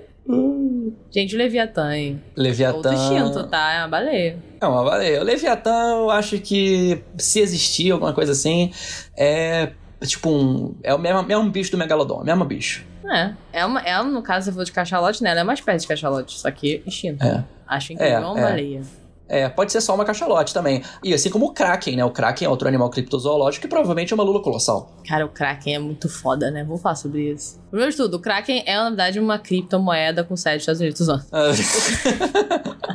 Gente, o Leviatã, hein? Leviatã. Outro instinto, tá? É uma baleia. É uma baleia. O Leviatã, eu acho que se existir alguma coisa assim, é tipo um. É o mesmo, um bicho do Megalodon, é o mesmo bicho. É. É, uma, é no caso, se for de cachalote, né? Ela é uma espécie de cachalote, só que extinta. É. Acho incrível, É, é uma é. baleia. É, pode ser só uma cachalote também. E assim como o Kraken, né? O Kraken é outro animal criptozoológico que provavelmente é uma lula colossal. Cara, o Kraken é muito foda, né? Vamos falar sobre isso. Primeiro de tudo, o Kraken é, na verdade, uma criptomoeda com sede dos Estados Unidos. ó.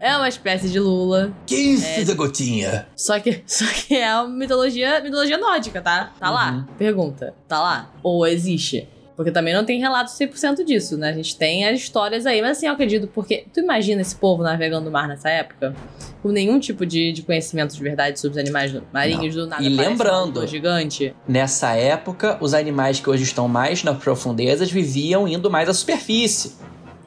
É uma espécie de lula. que isso da gotinha? Só que, só que é uma mitologia, mitologia nórdica, tá? Tá Uhum. lá. Pergunta. Tá lá? Ou existe? Porque também não tem relato 100% disso, né? A gente tem as histórias aí. Mas assim, eu acredito, porque tu imagina esse povo navegando no mar nessa época? Com nenhum tipo de, de conhecimento de verdade sobre os animais marinhos do nada. E lembrando- lula gigante. Nessa época, os animais que hoje estão mais nas profundezas viviam indo mais à superfície.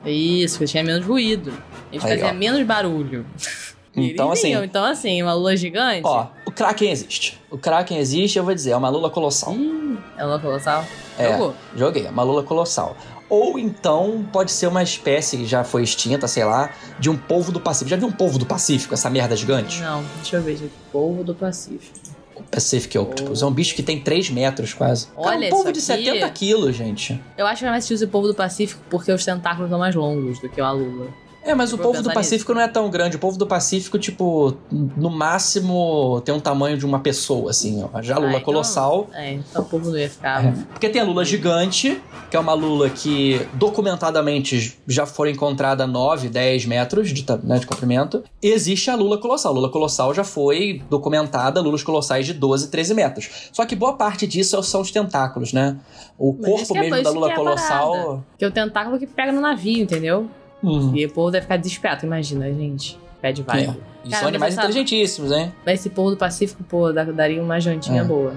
Isso, porque tinha menos ruído. Eles Aí, faziam ó. menos barulho. Então, assim. Então, assim, uma lula gigante. ó, o Kraken existe. O Kraken existe, eu vou dizer, é uma lula colossal. Hum, é uma colossal. É. Jogou. Joguei, é uma lula colossal. Ou então pode ser uma espécie que já foi extinta, sei lá, de um polvo do Pacífico. Já viu um polvo do Pacífico, essa merda gigante? Não, deixa eu ver, gente. Povo do Pacífico. O Pacific Octopus. É um bicho que tem 3 metros quase. Olha um polvo isso de aqui. 70 quilos, gente. Eu acho que é mais difícil o povo do Pacífico porque os tentáculos são mais longos do que a lula. É, mas o Vou polvo do Pacífico não é tão grande. O polvo do Pacífico, tipo, no máximo tem um tamanho de uma pessoa, assim, ó. Já a lula Ah, então- colossal. É, então o povo não ia ficar. É. Porque tem a lula gigante, que é uma lula que documentadamente já foi encontrada a 9, 10 metros de, né, de comprimento. E existe a lula colossal. A lula colossal já foi documentada, lulas colossais de 12, 13 metros. Só que boa parte disso são os tentáculos, né? O Mas corpo que é- mesmo isso da que lula é a colossal. parada. Que é o tentáculo que pega no navio, entendeu? Hum, E o povo deve ficar desesperado, imagina, gente. Pede é. vibe. E Cara, são animais inteligentíssimos, hein? Mas esse povo do Pacífico, pô, daria uma jantinha É. boa.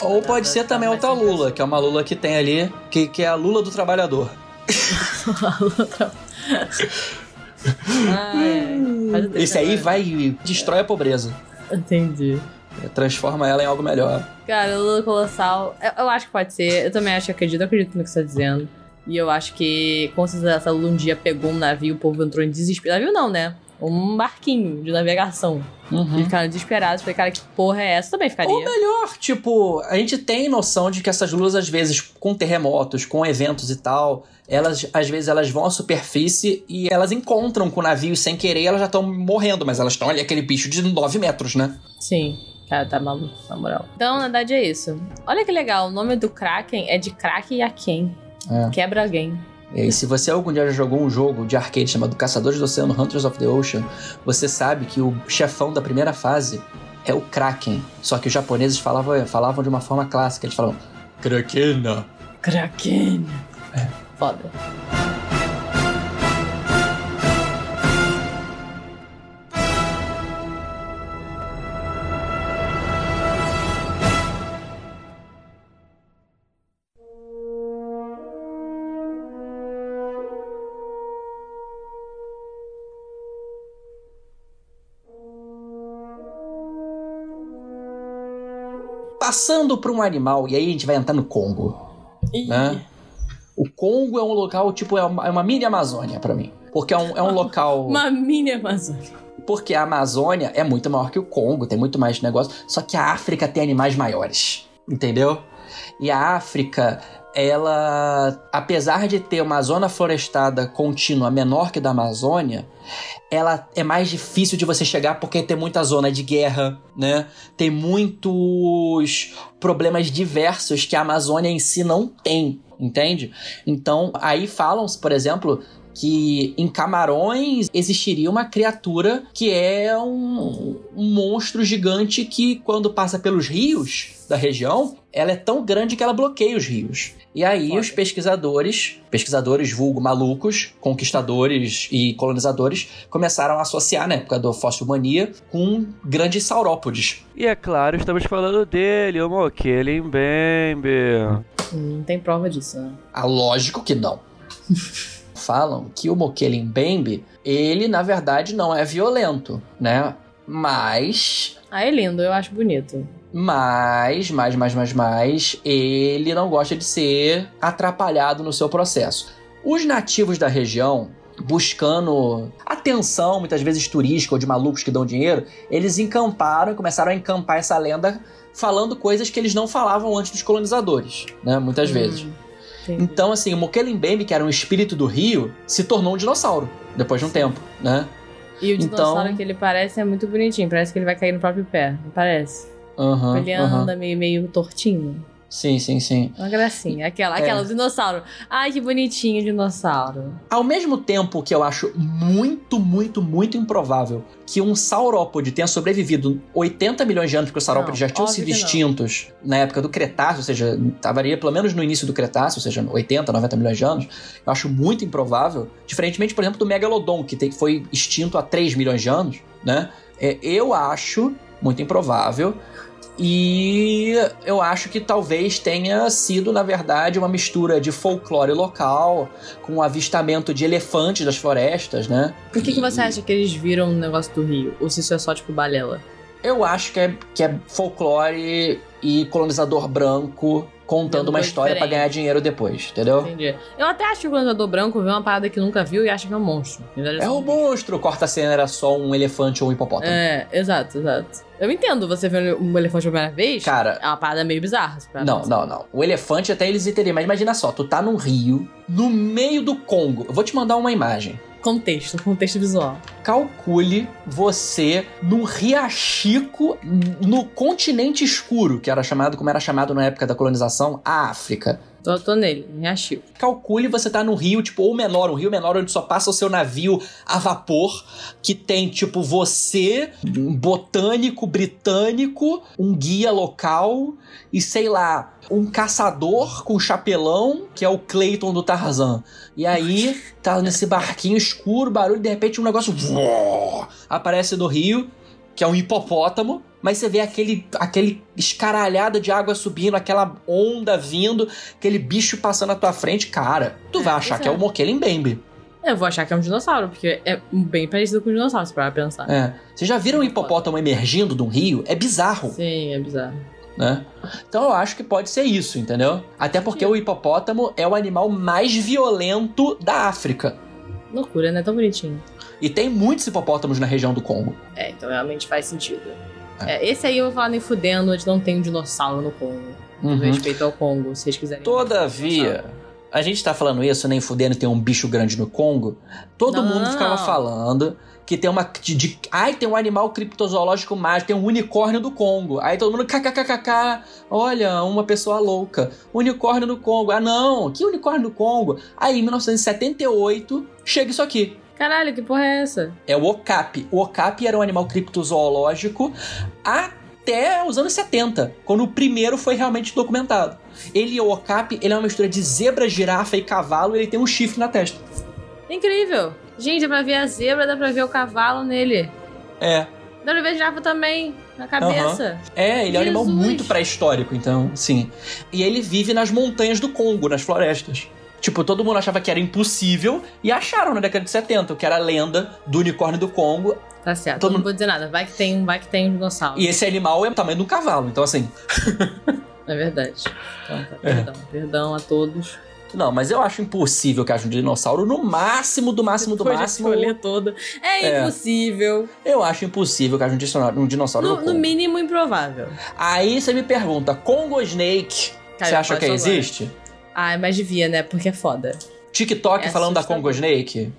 Ou pode ser também outra lula, que é uma lula que tem ali, que, que é a lula do trabalhador. Faz o Esse aí vai e destrói a pobreza. Entendi. Transforma ela em algo melhor. Cara, o Lula Colossal, eu, eu acho que pode ser. Eu também acho que acredito, eu acredito no que você tá dizendo. E eu acho que, com certeza, essa Lula um dia pegou um navio, o povo entrou em desespero. Navio não, né? Um barquinho de navegação. Uhum. E ficaram desesperados. Falei, cara, que porra é essa? Também ficaria. Ou melhor, tipo, a gente tem noção de que essas lulas, às vezes, com terremotos, com eventos e tal, elas, às vezes, elas vão à superfície e elas encontram com o navio sem querer elas já estão morrendo, mas elas estão ali, aquele bicho de 9 metros, né? Sim. Cara, tá maluco, na moral. Então, na verdade, é isso. Olha que legal, o nome do Kraken é de Kraken Yaken. É. Quebra alguém. E aí, se você algum dia já jogou um jogo de arcade chamado Caçadores do Oceano, Hunters of the Ocean, você sabe que o chefão da primeira fase é o Kraken. Só que os japoneses falavam, falavam de uma forma clássica, eles falavam Krakena. Kraken. É. Foda. Passando para um animal, e aí a gente vai entrar no Congo. Né? O Congo é um local, tipo, é uma, é uma mini Amazônia pra mim. Porque é um, é um local. Uma mini Amazônia. Porque a Amazônia é muito maior que o Congo, tem muito mais negócio. Só que a África tem animais maiores. Entendeu? E a África, ela, apesar de ter uma zona florestada contínua menor que da Amazônia, ela é mais difícil de você chegar porque tem muita zona de guerra, né? Tem muitos problemas diversos que a Amazônia em si não tem, entende? Então, aí falam, por exemplo, que em Camarões existiria uma criatura que é um, um monstro gigante que, quando passa pelos rios da região, ela é tão grande que ela bloqueia os rios. E aí Foda. os pesquisadores, pesquisadores vulgo malucos, conquistadores e colonizadores, começaram a associar, na época do fóssil mania, com grandes saurópodes. E é claro, estamos falando dele, o Mokelin Bembe. Não tem prova disso, né? Ah, lógico que não. Falam que o Mokelin Bembe, ele na verdade não é violento, né? Mas Ah, é lindo, eu acho bonito. Mas, mais, mais, mais, mais, ele não gosta de ser atrapalhado no seu processo. Os nativos da região, buscando atenção, muitas vezes turística ou de malucos que dão dinheiro, eles encamparam, começaram a encampar essa lenda falando coisas que eles não falavam antes dos colonizadores, né? Muitas vezes. Entendi. Então, assim, o Mokelembembe, que era um espírito do rio, se tornou um dinossauro depois de um tempo, né? E o Então- dinossauro que ele parece é muito bonitinho. Parece que ele vai cair no próprio pé. Não parece? Aham, ele anda meio, meio tortinho. Sim, sim, sim. Uma gracinha. Aquela, É. aquela, dinossauro. Ai, que bonitinho o dinossauro. Ao mesmo tempo que eu acho muito, muito, muito improvável que um saurópode tenha sobrevivido 80 milhões de anos, porque os saurópodes Não, já tinham sido não. extintos na época do Cretáceo, ou seja, estaria pelo menos no início do Cretáceo, ou seja, 80, 90 milhões de anos, eu acho muito improvável, diferentemente, por exemplo, do Megalodon, que foi extinto há 3 milhões de anos, né? É, eu acho muito improvável. E eu acho que talvez tenha sido, na verdade, uma mistura de folclore local com o avistamento de elefantes das florestas, né? Por que, que você acha que eles viram o negócio do rio? Ou se isso é só, tipo, balela? Eu acho que é, que é folclore e colonizador branco contando uma história pra diferente. ganhar dinheiro depois, entendeu? Entendi. Eu até acho que o colonizador branco vê uma parada que nunca viu e acha que é um monstro. É o monstro, o corta-cena era só um elefante ou um hipopótamo. É, exato, exato. Eu entendo você ver um elefante pela primeira vez. Cara, É uma parada meio bizarra. pra Não, não, não. O elefante até eles entendiam, mas imagina só, tu tá num rio, no meio do Congo. Eu vou te mandar uma imagem. Contexto, contexto visual. Calcule você num riachico no continente escuro, que era chamado, como era chamado na época da colonização, a África. Tô, tô nele, achou. Calcule você tá num rio, tipo, ou menor, um rio menor onde só passa o seu navio a vapor, que tem, tipo, você, um botânico britânico, um guia local e, sei lá, um caçador com chapelão, que é o Clayton do Tarzan. E aí, tá nesse barquinho escuro, barulho, de repente um negócio voa, aparece no rio, que é um hipopótamo, mas você vê aquele, aquele escaralhada de água subindo, aquela onda vindo, aquele bicho passando na tua frente, cara, tu É, vai achar pois que é é. o Mokele Mbembe. Eu vou achar que é um dinossauro, porque é bem parecido com um dinossauro, se parar pra pensar. É. Vocês já viram um hipopótamo emergindo de um rio? É bizarro, Sim, é bizarro. né? Então eu acho que pode ser isso, entendeu? Até porque o hipopótamo é o animal mais violento da África. Loucura, né? Tão bonitinho. E tem muitos hipopótamos na região do Congo. É, então realmente faz sentido. É, esse aí eu vou falar nem fudendo, gente não tem um dinossauro no Congo. Uhum. respeito ao Congo, se vocês quiserem. Todavia, a gente tá falando isso, nem fudendo, tem um bicho grande no Congo. Todo Não. mundo ficava falando que tem uma. De, de- ai, tem um animal criptozoológico mágico, tem um unicórnio do Congo. Aí todo mundo, kkkk, olha, uma pessoa louca. Unicórnio do Congo. Ah, não, que unicórnio do Congo? Aí, em 1978, chega isso aqui. Caralho, que porra é essa? É o okapi. O okapi era um animal criptozoológico até os anos 70, quando o primeiro foi realmente documentado. Ele, o okapi, ele é uma mistura de zebra, girafa e cavalo, e ele tem um chifre na testa. Incrível! Gente, dá pra ver a zebra, dá pra ver o cavalo nele. É. Dá pra ver a girafa também, na cabeça. É, ele é um animal Jesus. muito pré-histórico, então, sim. E ele vive nas montanhas do Congo, nas florestas. Tipo, todo mundo achava que era impossível e acharam na década de 70, que era a lenda do unicórnio do Congo. Tá certo, Todo não vou dizer nada. Vai que tem, vai que tem um dinossauro. E esse animal é o tamanho de um cavalo. Então, assim, É verdade. Então, tá, É. perdão. Perdão a todos. Não, mas eu acho impossível que haja um dinossauro no máximo do máximo do Depois de máximo. escolher toda. É, É. impossível. Eu acho impossível que haja um dinossauro, um dinossauro No, no, no mínimo improvável. Aí você me pergunta, Congo Snake, Cara, você acha que agora. existe? Ah, mas devia, né? Porque é foda. TikTok É falando da. Congo Snake?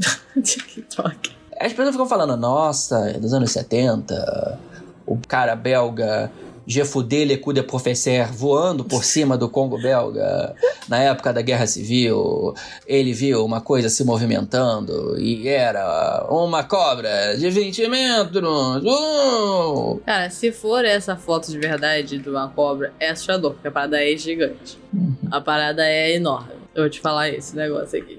TikTok. As pessoas ficam falando, nossa, é dos anos 70, o cara belga Jefudê Le Coup de Professeur voando por cima do Congo belga na época da Guerra Civil. Ele viu uma coisa se movimentando e era uma cobra de 20 metros. Uh! Cara, se for essa foto de verdade de uma cobra, é assustador, porque a parada é gigante. A parada é enorme. Eu vou te falar esse negócio aqui.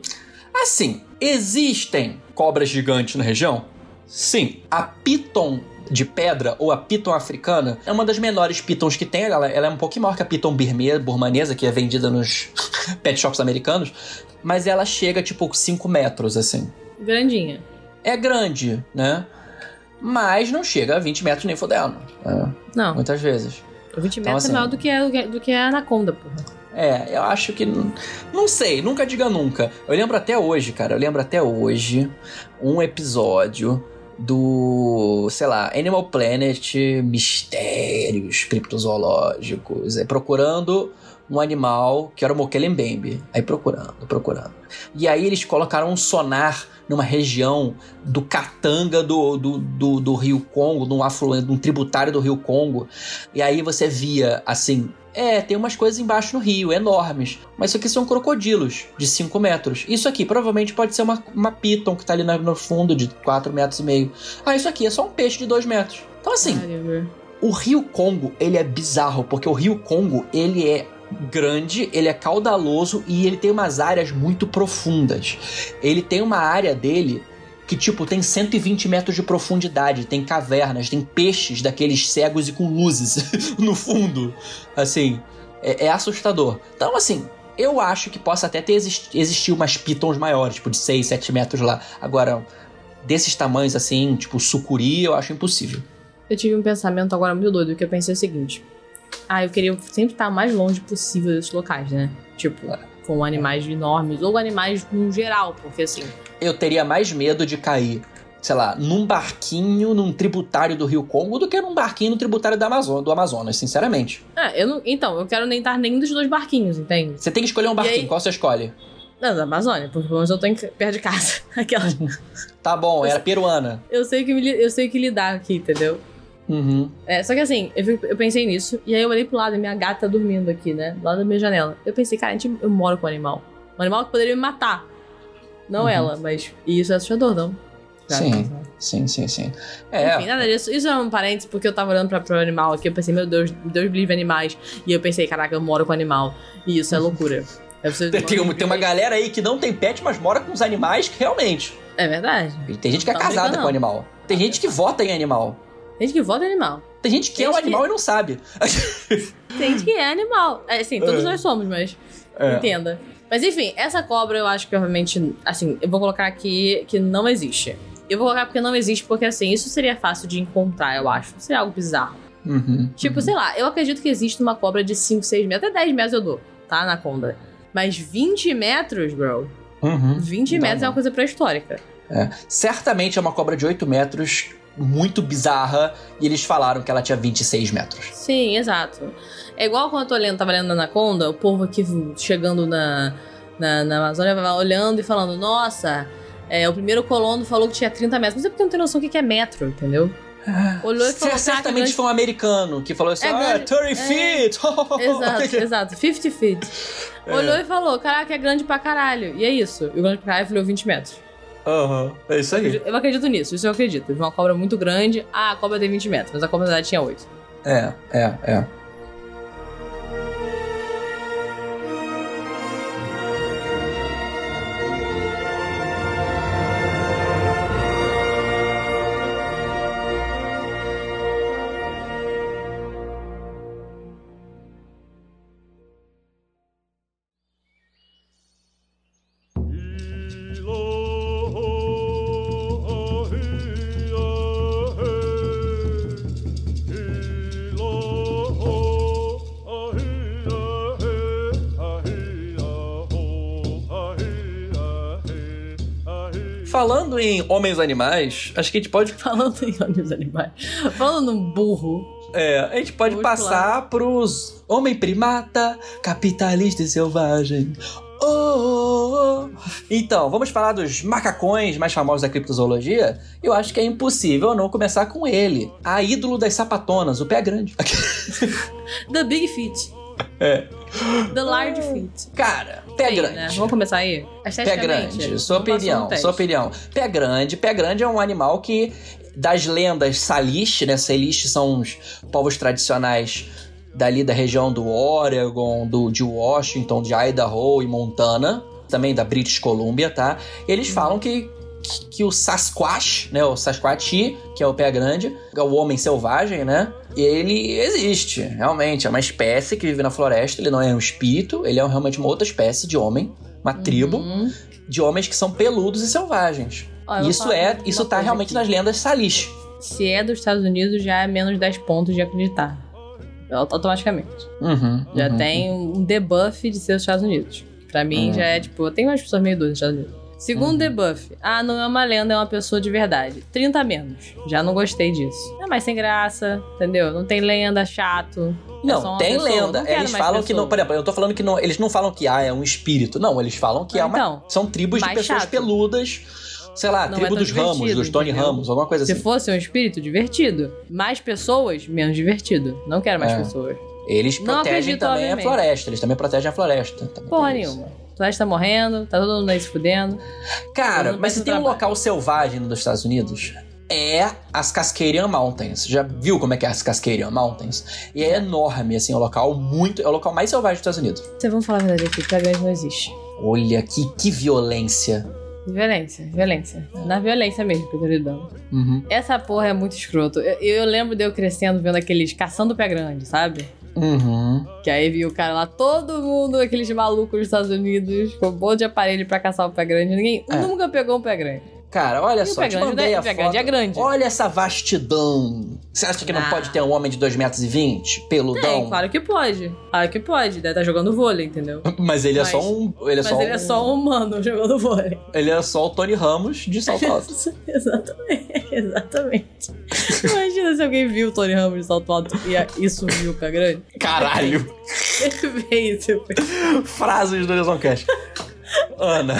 Assim, existem cobras gigantes na região? Sim. A piton de pedra, ou a piton africana, é uma das menores pitons que tem. Ela, ela é um pouquinho maior que a piton birme- burmanesa, que é vendida nos pet shops americanos. Mas ela chega, tipo, 5 metros, assim. Grandinha. É grande, né? Mas não chega a 20 metros nem fodendo. né? Não, Muitas vezes. 20 Então, metros assim- é maior do que, é, do que a anaconda, porra. É, eu acho que. Não sei, nunca diga nunca. Eu lembro até hoje, cara, eu lembro até hoje um episódio do, sei lá, Animal Planet Mistérios Criptozoológicos, é, procurando um animal que era o Mokelembembe. Aí procurando, procurando. E aí eles colocaram um sonar numa região do Katanga do, do, do, do Rio Congo, num afluente, num tributário do Rio Congo. E aí você via, assim, é, tem umas coisas embaixo no rio, enormes. Mas isso aqui são crocodilos, de 5 metros. Isso aqui provavelmente pode ser uma, uma piton que tá ali no fundo, de 4 metros e meio. Ah, isso aqui é só um peixe de 2 metros. Então, assim, o Rio Congo, ele é bizarro, porque o Rio Congo, ele é grande, ele é caudaloso e ele tem umas áreas muito profundas. Ele tem uma área dele que, tipo, tem 120 metros de profundidade, tem cavernas, tem peixes daqueles cegos e com luzes no fundo. Assim, é, é, assustador. Então, assim, eu acho que possa até ter existi existir umas pitons maiores, tipo, de 6, 7 metros lá. Agora, desses tamanhos, assim, tipo, sucuri, eu acho impossível. Eu tive um pensamento agora muito doido, que eu pensei o seguinte. Ah, eu queria sempre estar o mais longe possível desses locais, né? Tipo, com animais enormes, ou animais no geral, porque assim. Eu teria mais medo de cair, sei lá, num barquinho, num tributário do Rio Congo, do que num barquinho no tributário do Amazonas, do Amazonas sinceramente. É, eu não, então, eu quero nem estar nenhum dos dois barquinhos, entende? Você tem que escolher um barquinho, aí... qual você escolhe? Não, da Amazônia, porque pelo menos eu tô em, perto de casa. Aquela. tá bom, era peruana. Eu sei que, eu sei que lidar aqui, entendeu? Uhum. É, só que assim, eu, eu, pensei nisso, e aí eu olhei pro lado e minha gata tá dormindo aqui, né? Do lado da minha janela. Eu pensei, cara, a gente, eu moro com um animal. Um animal que poderia me matar. Não uhum. ela, mas. E isso é assustador, não. Sim, sim, sim, sim. É. Enfim, nada disso. Isso é um parênteses, porque eu tava olhando pra, pro animal aqui, eu pensei, meu Deus, Deus livre animais. E eu pensei, caraca, eu moro com animal. E isso é loucura. tem, tem, tem uma galera aí que não tem pet, mas mora com os animais que realmente. É verdade. Tem gente que é casada com animal. Tem gente que vota em animal. Tem gente que vota em animal. Tem gente que tem é um animal que... e não sabe. Tem gente que é animal. É, assim, todos é. nós somos, mas. É. Entenda. Mas enfim, essa cobra eu acho que realmente. Assim, eu vou colocar aqui que não existe. Eu vou colocar porque não existe, porque assim, isso seria fácil de encontrar, eu acho. Seria algo bizarro. Uhum, tipo, uhum. sei lá, eu acredito que existe uma cobra de 5, 6 metros, até 10 metros eu dou, tá? Na conda. Mas 20 metros, bro. Uhum. 20 metros é uma coisa pré-histórica. É. Certamente é uma cobra de 8 metros muito bizarra e eles falaram que ela tinha 26 metros. Sim, exato. É igual quando eu tô lendo, tava lendo Anaconda, o povo aqui chegando na, na, na Amazônia olhando e falando: Nossa, é, o primeiro colono falou que tinha 30 metros. Mas é porque não tem noção do que é metro, entendeu? Olhou e falou, Certamente grande... foi um americano que falou assim: é Ah, 30 é... feet! exato, exato, 50 feet. É. Olhou e falou: Caraca, é grande pra caralho. E é isso. E o grande pra caralho falou 20 metros. Aham, uhum. é isso aí. Eu acredito nisso, isso eu acredito. Uma cobra muito grande, ah, a cobra tem 20 metros, mas a cobra na verdade tinha 8. É, é, é. Homens animais, acho que a gente pode. Falando em homens animais. Falando num burro. É, a gente pode passar pros homem primata, capitalista e selvagem. Oh, oh, oh. Então, vamos falar dos macacões mais famosos da criptozoologia? Eu acho que é impossível não começar com ele. A ídolo das sapatonas, o pé grande. The Big Feet. É. The Large Feet. Cara, pé Sim, grande. Né? Vamos começar aí? Pé grande, sua opinião, sua opinião. Pé grande, pé grande é um animal que, das lendas Salish, né? Salish são os povos tradicionais dali da região do Oregon, do, de Washington, de Idaho e Montana, também da British Columbia, tá? Eles falam que que o Sasquatch, né, o Sasquatch, que é o pé grande, é o homem selvagem, né? Ele existe, realmente, é uma espécie que vive na floresta, ele não é um espírito, ele é realmente uma outra espécie de homem, uma uhum. tribo de homens que são peludos e selvagens. isso é, isso tá realmente aqui. nas lendas Salish. Se é dos Estados Unidos, já é menos 10 pontos de acreditar. Automaticamente. Uhum, já uhum, tem um debuff de ser dos Estados Unidos. Pra mim, uhum. já é tipo, eu tenho umas pessoas meio doidas nos Estados Unidos. Segundo Uhum. debuff, ah, não é uma lenda, é uma pessoa de verdade. 30 menos. Já não gostei disso. É mais sem graça, entendeu? Não tem lenda, chato. É Não, uma tem pessoa. lenda. Não Eles falam que não. pessoa. Por exemplo, eu tô falando que não. Eles não falam que ah, é um espírito. Não, eles falam que é uma. Então, são tribos de pessoas chato. peludas. Sei lá, Não é tribo tão dos Ramos, dos Tony entendeu? Ramos, alguma coisa Se assim. fosse um espírito, divertido. Mais pessoas, menos divertido. Não quero mais É. pessoas. Eles protegem acredito, também obviamente. a floresta. Eles também protegem a floresta. Porra nenhuma. O Flash tá morrendo, tá todo mundo aí se fudendo. Cara, mas se tem um trabalha. local selvagem nos Estados Unidos, é as Cascadian Mountains. Já viu como é que é as Cascadian Mountains? E é enorme, assim, é um local muito. É o local mais selvagem dos Estados Unidos. Vocês vão falar a verdade aqui, Grande não existe. Olha que, que violência. Violência, violência. Na violência mesmo lidando. Uhum. Essa porra é muito escroto. Eu, eu lembro de eu crescendo vendo aqueles caçando pé grande, sabe? Uhum. Que aí viu o cara lá, todo mundo, aqueles malucos dos Estados Unidos, com um monte de aparelho pra caçar o pé grande. Ninguém É. nunca pegou um pé grande. Cara, olha E só, pé te grande, mandei é- a pé foto. grande é grande. Olha essa vastidão. Você acha que não Ah. pode ter um homem de 2,20 metros? Peludão? Tem, claro que pode. Claro que pode. Deve estar jogando vôlei, entendeu? Mas ele é Mas- só um. Ele é Mas só ele um, é só um humano jogando vôlei. Ele é só o Tony Ramos de salto alto. exatamente, exatamente. Imagina se alguém viu o Tony Ramos de salto alto e a- e sumiu o pé grande. Caralho. Isso. Frases do Horizon Ana.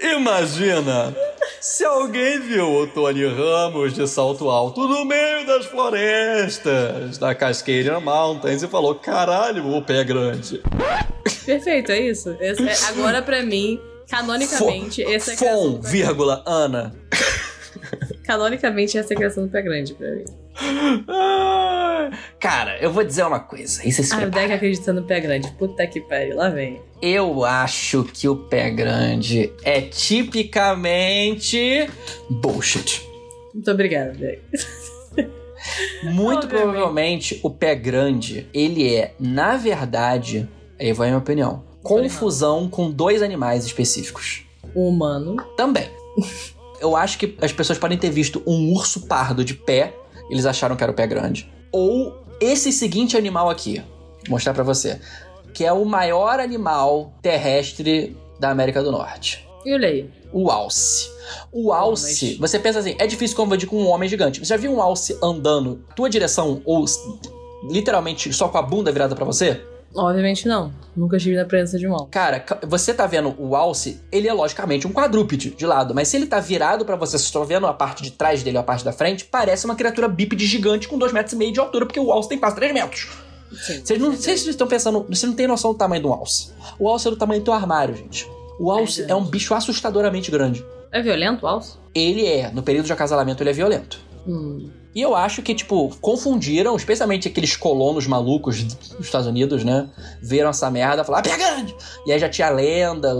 Imagina se alguém viu o Tony Ramos de salto alto no meio das florestas da Cascadian Mountains e falou: caralho, o pé é grande. Perfeito, é isso. Esse é- agora, pra mim, canonicamente, essa é a do pé vírgula, Ana. Canonicamente, essa é a criação do pé grande pra mim. Ah, Cara, eu vou dizer uma coisa. Isso é Ah, o. Deck acredita no pé grande. Puta que pariu, lá vem. Eu acho que o pé grande é tipicamente bullshit. Muito obrigada, Deck. Muito Obviamente. provavelmente o pé grande, ele é, na verdade, aí vai a minha opinião, confusão com dois animais específicos. O humano. Também. Eu acho que as pessoas podem ter visto um urso pardo de pé, eles acharam que era o pé grande. Ou esse seguinte animal aqui, vou mostrar pra você, que é o maior animal terrestre da América do Norte. E o Leio? O alce. O alce, mas- você pensa assim, é difícil confundir com um homem gigante. Você já viu um alce andando tua direção ou literalmente só com a bunda virada pra você? Obviamente não. Nunca estive na presença de um alvo. Cara, ca- você tá vendo o alce, ele é logicamente um quadrúpede de lado, mas se ele tá virado pra você, você está vendo a parte de trás dele ou a parte da frente, parece uma criatura bípede gigante com 2,5 metros e meio de altura, porque o alce tem quase 3 metros. Sim. Vocês não, vocês estão pensando, você não tem noção do tamanho do alce. O alce é do tamanho do teu armário, gente. O alce grande. é um bicho assustadoramente grande. É violento o alce? Ele é, no período de acasalamento, ele é violento. Hum. E eu acho que, tipo, confundiram, especialmente aqueles colonos malucos dos Estados Unidos, né? Viram essa merda e falaram, ah, grande! E aí já tinha lenda,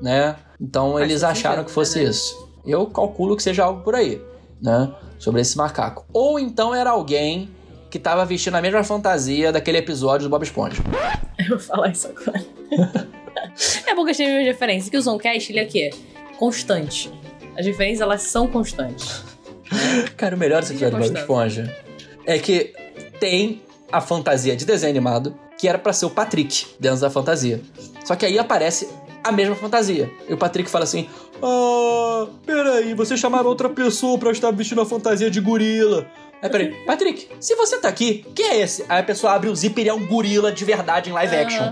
né? Então eles acharam que fosse né? isso. Eu calculo que seja algo por aí, né? Sobre esse macaco. Ou então era alguém que tava vestindo a mesma fantasia daquele episódio do Bob Esponja. Eu vou falar isso agora. é bom que a gente tenha uma referência. Que o Zoncast, ele é o quê? Constante. As referências, elas são constantes. Cara, o melhor desse episódio do Bob. Esponja é que tem a fantasia de desenho animado, que era pra ser o Patrick dentro da fantasia. Só que aí aparece a mesma fantasia. E o Patrick fala assim: Ah, peraí, vocês chamaram outra pessoa pra estar vestindo a fantasia de gorila. Aí, peraí, Patrick, se você tá aqui, quem é esse? Aí a pessoa abre o zíper e é um gorila de verdade em live action.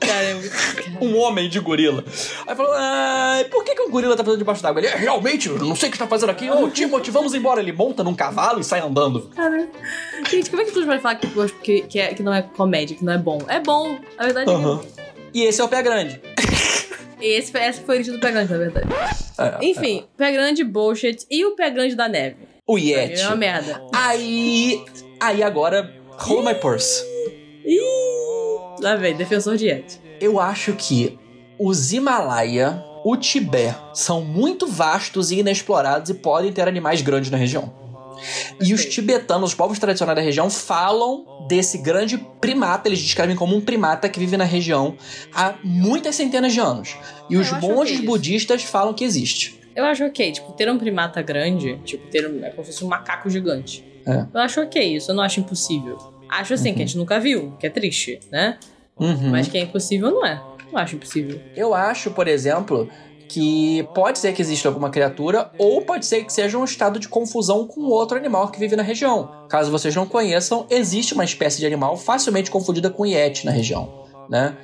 É. Um homem de gorila. Aí falou: Ah, por que, que um gorila tá fazendo debaixo d'água? Ele, "É, realmente, eu não sei o que tá fazendo aqui. Ô, Timothy, vamos embora. Ele monta num cavalo e sai andando. Cara, gente, como é que tu pode falar que, que, que, é- que não é comédia, que não é bom? É bom, a verdade é que é. E esse é o pé grande. Esse, foi- esse foi o origem do pé grande, na verdade. É, Enfim, pé grande, bullshit. E o pé grande da neve? O Yeti. É uma merda. Aí. Aí agora. Hold my purse. Ih, lá vem, defensor de Yeti. Eu acho que os Himalaia, o Tibete, são muito vastos e inexplorados e podem ter animais grandes na região. E os tibetanos, os povos tradicionais da região, falam desse grande primata, eles descrevem como um primata que vive na região há muitas centenas de anos. E É, os monges budistas falam que existe. Eu acho ok, tipo, ter um primata grande, tipo, ter um, é como se fosse um macaco gigante. É. Eu acho ok isso, eu não acho impossível. Acho assim, que a gente nunca viu, que é triste, né? Uhum. Mas que é impossível, não é. Não acho impossível. Eu acho, por exemplo, que pode ser que exista alguma criatura ou pode ser que seja um estado de confusão com outro animal que vive na região. Caso vocês não conheçam, existe uma espécie de animal facilmente confundida com Yeti na região, né?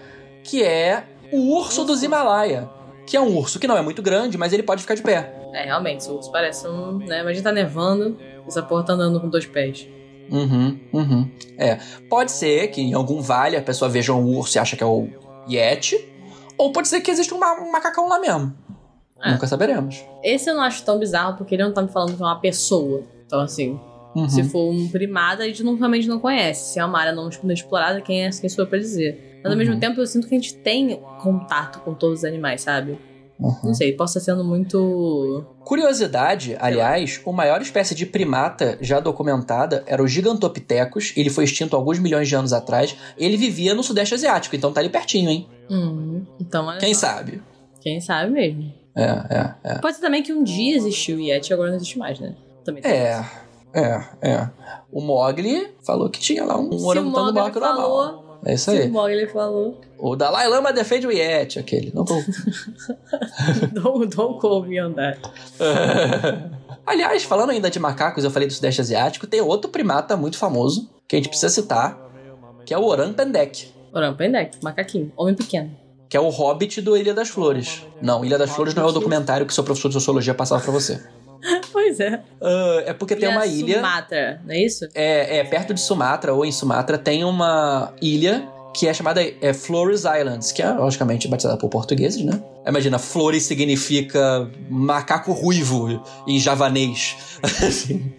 Que é o urso dos Himalaia, que é um urso que não é muito grande, mas ele pode ficar de pé. É, realmente, esse urso parece um. Né? Imagina tá nevando, essa porra tá andando com dois pés. Uhum, uhum. É. Pode ser que em algum vale a pessoa veja um urso e acha que é o Yeti. Ou pode ser que exista um, ma- um macacão lá mesmo. É. Nunca saberemos. Esse eu não acho tão bizarro, porque ele não tá me falando que é uma pessoa. Então, assim, Uhum. se for um primata, a gente não, realmente não conhece. Se é uma área não explorada, quem é quem sou eu pra dizer. Mas ao Uhum. mesmo tempo, eu sinto que a gente tem contato com todos os animais, sabe? Uhum. Não sei, posso estar sendo muito. Curiosidade, aliás, a maior espécie de primata já documentada era o Gigantopithecus. Ele foi extinto alguns milhões de anos atrás. Ele vivia no Sudeste Asiático, então tá ali pertinho, hein? Hum, então, Quem só. sabe? Quem sabe mesmo. É, é, é. Pode ser também que um dia existiu o Yeti e agora não existe mais, né? Também tem É, isso. é, é. O Mogli falou que tinha lá um Se o orangotango Mogli barco normal. falou, É isso aí. Mogli falou, O Dalai Lama defende o Yeti, aquele. Não vou. don't, don't call me on that. Aliás, falando ainda de macacos, eu falei do Sudeste Asiático, tem outro primata muito famoso que a gente precisa citar, que é o Orang Pendek, Oran Pendek, macaquinho, homem pequeno. que é o Hobbit do Ilha das Flores. Não, Ilha das Flores não é o documentário que seu professor de sociologia passava pra você. Pois é. Ah, é porque tem uma ilha. Sumatra, não é isso? É, é, perto de Sumatra, ou em Sumatra, tem uma ilha que é chamada é, Flores Islands, que é, logicamente, batizada por portugueses, né? Imagina, Flores significa macaco ruivo em javanês.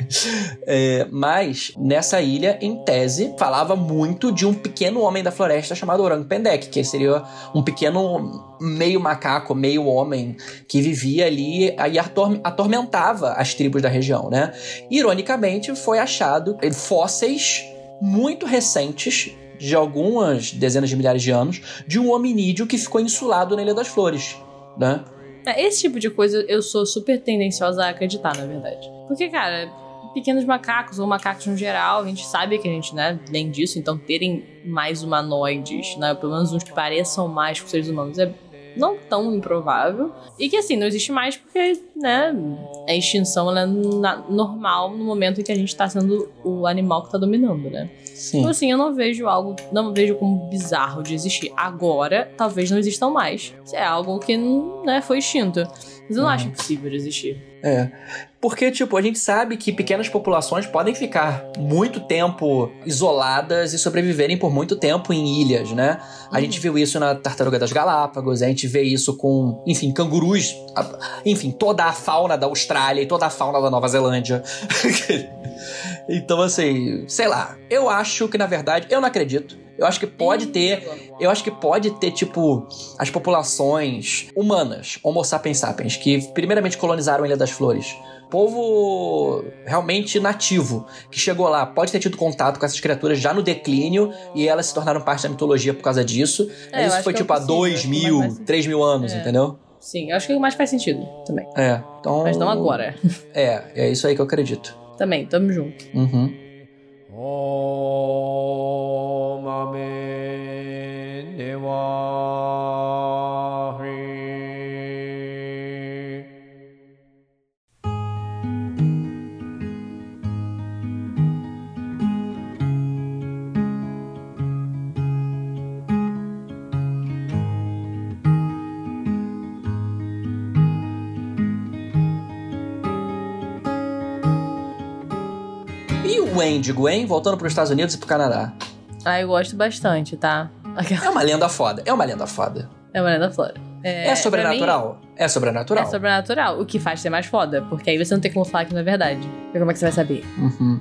É, mas, nessa ilha, em tese, falava muito de um pequeno homem da floresta chamado Orang Pendek, que seria um pequeno meio macaco, meio homem, que vivia ali e ator- atormentava as tribos da região, né? Ironicamente, foi achado fósseis muito recentes, de algumas dezenas de milhares de anos, de um hominídeo que ficou insulado na Ilha das Flores, né? É, Esse tipo de coisa eu sou super tendenciosa a acreditar, na verdade. Porque, cara, pequenos macacos ou macacos no geral, a gente sabe que a gente, né, nem disso, então terem mais humanoides, né, pelo menos uns que pareçam mais com seres humanos, é não tão improvável. E que, assim, não existe mais porque, né, a extinção é na- normal no momento em que a gente tá sendo o animal que tá dominando, né? Sim. Então, assim, eu não vejo algo, não vejo como bizarro de existir. Agora, talvez não existam mais. Se é algo que, né, foi extinto. Mas eu não Uhum. acho impossível de existir. É. Porque, tipo, a gente sabe que pequenas populações podem ficar muito tempo isoladas e sobreviverem por muito tempo em ilhas, né? A Uhum. gente viu isso na Tartaruga das Galápagos, a gente vê isso com, enfim, cangurus, enfim, toda a fauna da Austrália e toda a fauna da Nova Zelândia. então, assim, sei lá. Eu acho que, na verdade, eu não acredito. Eu acho que pode ter eu acho que pode ter, tipo, as populações humanas, Homo sapiens sapiens, que primeiramente colonizaram a Ilha das Flores. Povo realmente nativo, que chegou lá, pode ter tido contato com essas criaturas já no declínio e elas se tornaram parte da mitologia por causa disso. É, isso foi é tipo há dois que mil, três mil anos, É. entendeu? Sim, eu acho que o mais faz sentido também. É, então. Mas não agora. É, é isso aí que eu acredito. Também, tamo junto. Uhum. おま O Wendigo, hein? Voltando para os Estados Unidos e pro Canadá. Ah, eu gosto bastante, tá? É uma lenda foda. É uma lenda foda. É uma lenda flora. É, É, sobrenatural? É mim, sobrenatural. É sobrenatural, o que faz ser mais foda, porque aí você não tem como falar que não é verdade. E como é que você vai saber? Uhum.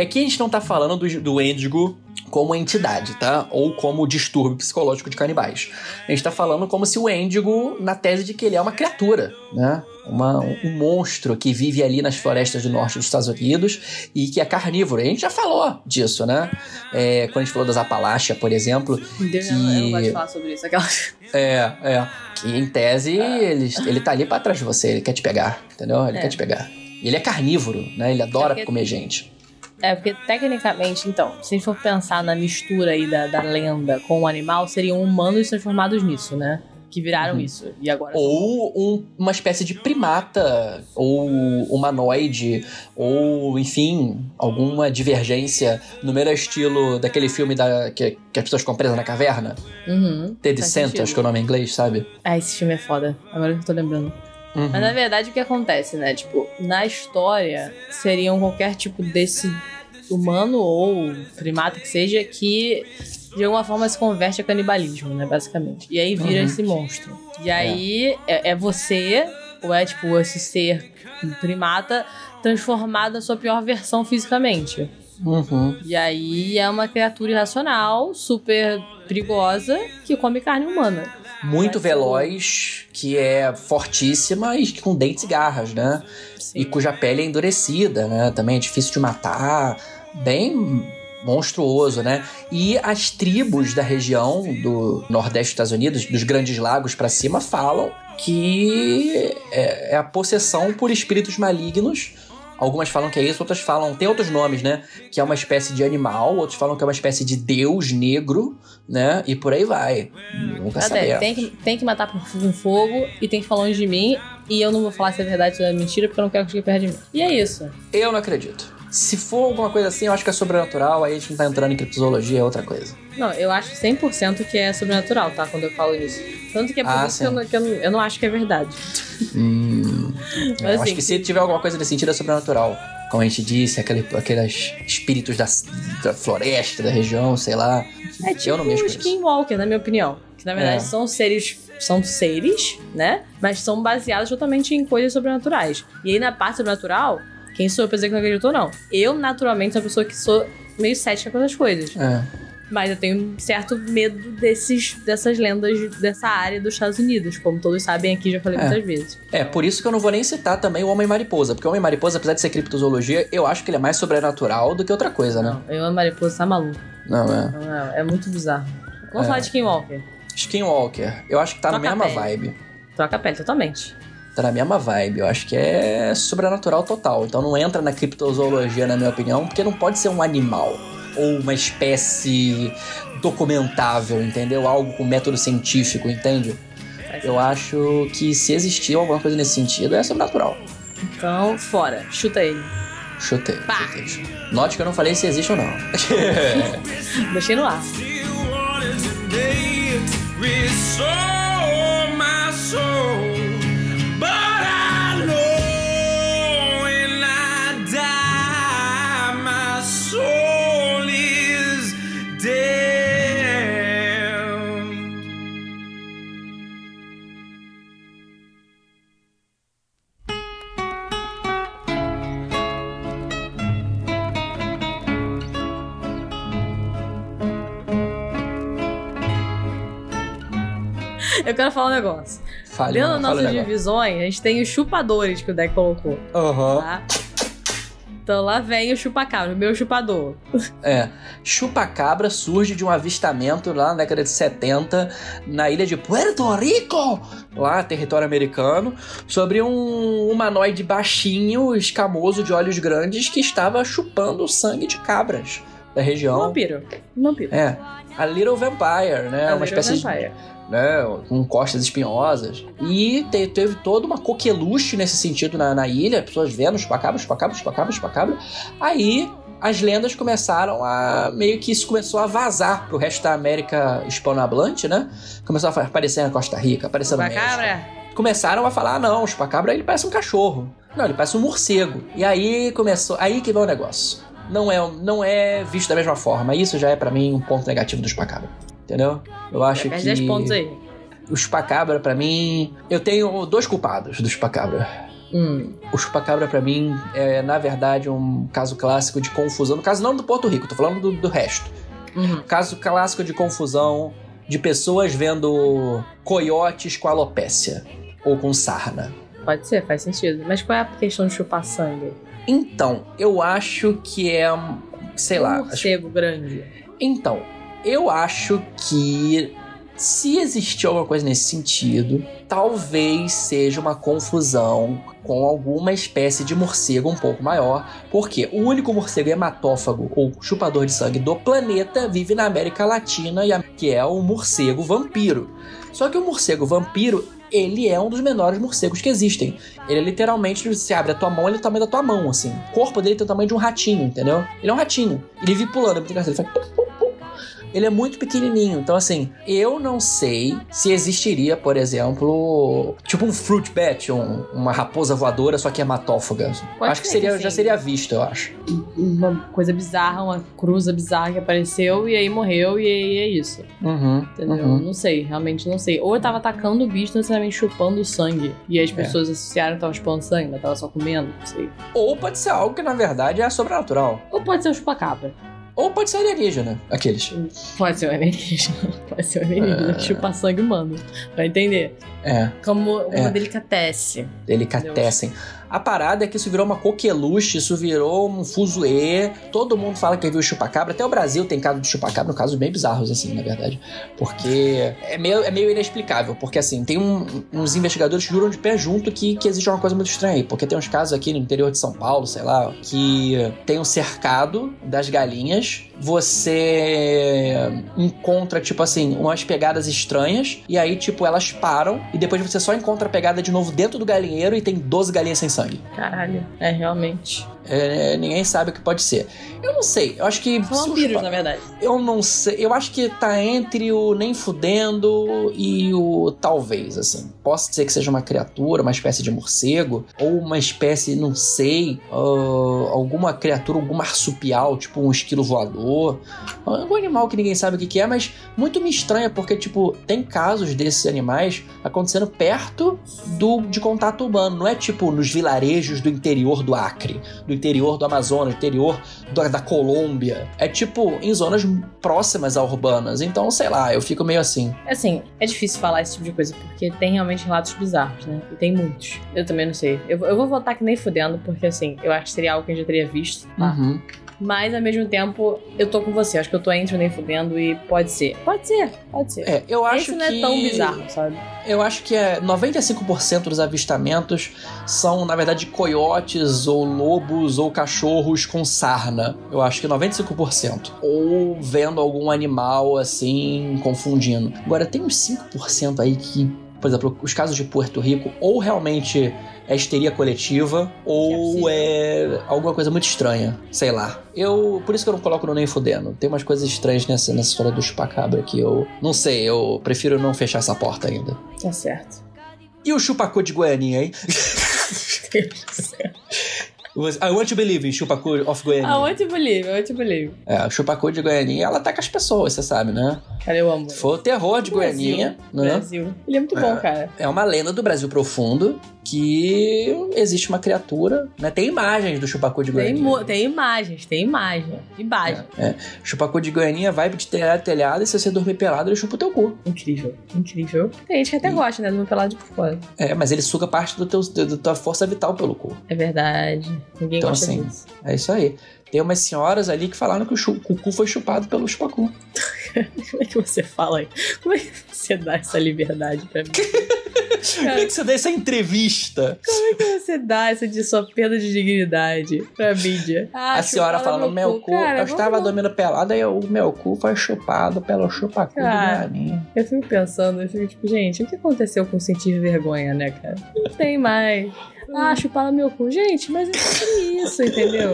Aqui a gente não tá falando do, do Wendigo como entidade, tá? Ou como distúrbio psicológico de canibais. A gente tá falando como se o Wendigo, na tese de que ele é uma criatura, né? Uma, um monstro que vive ali nas florestas do norte dos Estados Unidos e que é carnívoro. A gente já falou disso, né? É, quando a gente falou das Apalaches, por exemplo, Deus, Que- eu, não, gosto de falar sobre isso. Aquela... é, é. Que em tese ele, ele tá ali pra trás de você, ele quer te pegar, entendeu? Ele É. quer te pegar. E ele é carnívoro, né? Ele adora porque- comer gente. É, porque tecnicamente, então, se a gente for pensar na mistura aí da, da lenda com o animal, seriam humanos transformados nisso, né? que viraram Uhum. isso. E agora. Ou um- uma espécie de primata, ou humanoide, ou, enfim, alguma divergência no mero estilo daquele filme da, que, que as pessoas ficam presas na caverna. Uhum. The Descent, acho que é o nome em inglês, sabe? Ah, esse filme é foda. Agora que eu tô lembrando. Uhum. Mas na verdade o que acontece, né? Tipo, na história seriam qualquer tipo desse humano ou primata que seja que de alguma forma se converte a canibalismo, né? Basicamente. E aí vira Uhum. esse monstro. E aí é, é você, ou é tipo esse ser primata transformado na sua pior versão fisicamente. Uhum. E aí é uma criatura irracional, super perigosa, que come carne humana. Muito veloz, que é fortíssima e com dentes e garras, né? E cuja pele é endurecida, né? Também é difícil de matar, bem monstruoso, né? E as tribos da região do Nordeste dos Estados Unidos, dos Grandes Lagos pra cima, falam que é, é a possessão por espíritos malignos. Algumas falam que é isso, outras falam. Tem outros nomes, né? Que é uma espécie de animal, outros falam que é uma espécie de deus negro, né? E por aí vai. Nunca sabemos. Tem que, tem que matar com fogo e tem que falar longe de mim. E eu não vou falar se é verdade ou é mentira, porque eu não quero que chegue perto de mim. E é isso. Eu não acredito. Se for alguma coisa assim, eu acho que é sobrenatural, aí a gente não tá entrando em criptozoologia, é outra coisa. Não, eu acho 100% que é sobrenatural, tá? Quando eu falo isso. Tanto que é por Ah, isso que, eu, não- que eu, não- eu não acho que é verdade. Hum, Mas eu assim, acho que se tiver alguma coisa nesse sentido, é sobrenatural. Como a gente disse, aquele, aqueles espíritos da, da floresta, da região, sei lá. É tipo eu não com isso. Skinwalker, na minha opinião. Que na verdade É. são seres. São seres, né? Mas são baseados totalmente em coisas sobrenaturais. E aí na parte sobrenatural, quem sou eu pra dizer que não acredito ou não? Eu, naturalmente, sou uma pessoa que sou meio cética com essas coisas. É. Mas eu tenho um certo medo desses, dessas lendas dessa área dos Estados Unidos. Como todos sabem aqui, já falei É. muitas vezes. É, por isso que eu não vou nem citar também o Homem-Mariposa. Porque o Homem-Mariposa, apesar de ser criptozoologia, eu acho que ele é mais sobrenatural do que outra coisa, né? Eu amo mariposa, tá maluco. Não, é. Não, é, é muito bizarro. Vamos É. falar de Skinwalker. Skinwalker, eu acho que tá na Troca a mesma vibe. Troca a pele totalmente. Tá na mesma vibe. Eu acho que é sobrenatural total. Então não entra na criptozoologia, na minha opinião, porque não pode ser um animal ou uma espécie documentável, entendeu? Algo com método científico, entende? Eu acho que se existir alguma coisa nesse sentido, é sobrenatural. Então, fora. Chuta ele. Chutei. Pá. chutei. Note que eu não falei se existe ou não. Deixei no ar. Eu quero falar um negócio. Fale, Dentro das nossas negócio. divisões, a gente tem os chupadores que o deck colocou, Aham. tá? Então lá vem o chupacabra, o meu chupador. É. Chupacabra surge de um avistamento lá na década de 70 na ilha de Puerto Rico, lá, território americano, sobre um humanoide baixinho, escamoso, de olhos grandes, que estava chupando o sangue de cabras da Um região. vampiro. Um vampiro. É. A Little Vampire, né? O uma Little espécie de Vampire. né, com costas espinhosas. E te- teve toda uma coqueluche nesse sentido na, na ilha, pessoas vendo chupacabra, chupacabra, chupacabra, chupacabra. Aí as lendas começaram a. meio que isso começou a vazar pro resto da América hispanohablante, né? Começou a aparecer na Costa Rica, aparecer no México Chupacabra. começaram a falar: ah, não, o chupacabra ele parece um cachorro. Não, ele parece um morcego. E aí começou. Aí que vai o negócio. Não é, não é visto da mesma forma. Isso já é pra mim um ponto negativo do chupacabra. Entendeu? Eu acho Perde que. 10 pontos aí. O chupacabra, pra mim. Eu tenho dois culpados do chupacabra. Hum. O chupacabra, pra mim, é, na verdade, um caso clássico de confusão. No caso, não do Porto Rico, tô falando do, do resto. Uhum. Caso clássico de confusão de pessoas vendo coiotes com alopécia. Ou com sarna. Pode ser, faz sentido. Mas qual é a questão de chupar sangue? Então, eu acho que é. Sei um lá. acho- morcego grande. Então, eu acho que Se existiu alguma coisa nesse sentido, talvez seja uma confusão com alguma espécie de morcego um pouco maior, porque o único morcego hematófago ou chupador de sangue do planeta vive na América Latina, e que é o morcego vampiro. Só que o morcego vampiro, ele é um dos menores morcegos que existem. Ele é literalmente, você abre a tua mão, ele é o tamanho da tua mão, assim. O corpo dele tem o tamanho de um ratinho, entendeu? Ele é um ratinho. Ele vive pulando. Ele faz. Ele é muito pequenininho, então assim, eu não sei se existiria, por exemplo, tipo um fruit bat, um- uma raposa voadora, só que hematófaga. Pode acho que ser seria, que já sim. seria visto, eu acho. Uma coisa bizarra, uma cruza bizarra que apareceu e aí morreu e aí é isso. Uhum, Entendeu? uhum. Não sei, realmente não sei. Ou eu tava atacando o bicho, necessariamente chupando o sangue. E É. as pessoas associaram que tava chupando sangue, mas tava só comendo, não sei. Ou pode ser algo que na verdade é sobrenatural. Ou pode ser um chupacabra. Ou pode ser alienígena, aqueles. Pode ser um alienígena. Pode ser um alienígena É. que chupa sangue humano. Vai entender? É, Como uma É. delicatesse. A parada é que isso virou uma coqueluche, isso virou um fuzuê. Todo mundo fala que viu chupacabra. Até o Brasil tem caso de chupacabra, casos bem bizarros, assim, na verdade. Porque é meio, é meio inexplicável. Porque, assim, tem um- uns investigadores que juram de pé junto que, que existe uma coisa muito estranha aí. Porque tem uns casos aqui no interior de São Paulo, sei lá, que tem um cercado das galinhas. Você encontra, tipo assim, umas pegadas estranhas. E aí, tipo, elas param. E depois você só encontra a pegada de novo dentro do galinheiro e tem 12 galinhas sem sangue. Caralho. É, realmente. É, ninguém sabe o que pode ser. Eu não sei. Eu acho que. São vampiros, na verdade. Eu não sei. Eu acho que tá entre o nem fudendo e o talvez, assim. Posso dizer que seja uma criatura, uma espécie de morcego, ou uma espécie, não sei, ah, alguma criatura, algum marsupial, tipo um esquilo voador. Algum animal que ninguém sabe o que, que é, mas muito me estranha, porque, tipo, tem casos desses animais acontecendo perto do de contato humano. Não é tipo nos vilarejos do interior do Acre, do interior do Amazonas, do interior da, da Colômbia. É tipo em zonas próximas a urbanas. Então, sei lá, eu fico meio assim. Assim, é difícil falar esse tipo de coisa, porque tem realmente relatos bizarros, né? E tem muitos. Eu também não sei. Eu, eu vou votar que nem fudendo, porque assim, eu acho que seria algo que a gente já teria visto. tá? Uhum. Mas ao mesmo tempo, eu tô com você. Acho que eu tô entre o nem fudendo e pode ser. Pode ser, pode ser. É, eu acho Esse não que. é tão bizarro, sabe? Eu acho que é 95% dos avistamentos são, na verdade, coiotes ou lobos ou cachorros com sarna. Eu acho que 95%. Ou vendo algum animal assim, confundindo. Agora, tem uns 5% aí que, por exemplo, os casos de Puerto Rico, ou realmente é histeria coletiva, ou é alguma coisa muito estranha. Sei lá. Eu. Por isso que eu não coloco no nem fudendo. Tem umas coisas estranhas nessa, nessa história do chupacabra que eu. Não sei, eu prefiro não fechar essa porta ainda. Tá certo. E o chupacu de Goianinha, hein? Deus do céu. I want to believe in chupacu of Goianinha. Ah, I want to believe, I want to believe. É, o chupacu de Goianinha, ela tá com as pessoas, você sabe, né? Cara, eu amo. Foi o terror de Goianinha, Brasil, né? Brasil. Ele é muito bom, cara. É uma lenda do Brasil profundo que existe uma criatura, né? Tem imagens do chupacu de Tem, Goianinha. mo- tem imagens, tem imagem. Imagem. É. Chupacu de Goianinha vai de telhado telhado e se você dormir pelado, ele chupa o teu cu. Incrível, incrível. Tem gente que até E- gosta, né? Do meu pelado por fora. É, mas ele suga parte do teu, da tua força vital pelo cu. É verdade. Ninguém Então, gosta assim, disso. É isso aí. Tem umas senhoras ali que falaram que o, chu- o cu foi chupado pelo chupacu. Como é que você fala aí? Como é que você dá essa liberdade pra mim? Como é que você dá essa entrevista? Como é que você dá essa de sua perda de dignidade pra mídia? Ah, a senhora falando, meu cu, Cara, eu estava vamos- dormindo pelada e o meu cu foi chupado pelo chupacu Cara. Goianinha. Eu fico pensando, eu fico tipo, gente, o que aconteceu com sentir vergonha, né, cara? Não tem mais. Ah, chupava meu cu. Gente, mas é sobre isso, entendeu?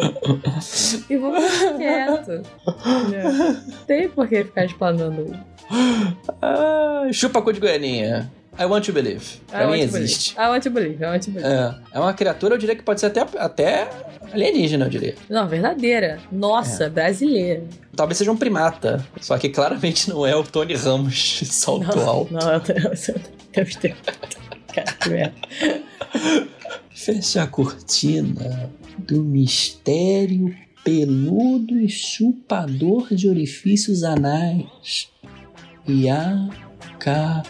E vou ficar quieto. Entendeu? Tem por que ficar explanando. Ah, chupacu de Goianinha. I want to believe. Pra I mim want to believe. existe. I want to believe, I want to believe. É, é uma criatura, eu diria que pode ser até, até alienígena, eu diria. Não, verdadeira. Nossa, brasileira. Talvez seja um primata. Só que claramente não é o Tony Ramos salto alto. Não, eu tenho. Deus Deus. Cara, que merda. Fecha a cortina do mistério peludo e chupador de orifícios anais. E acabou.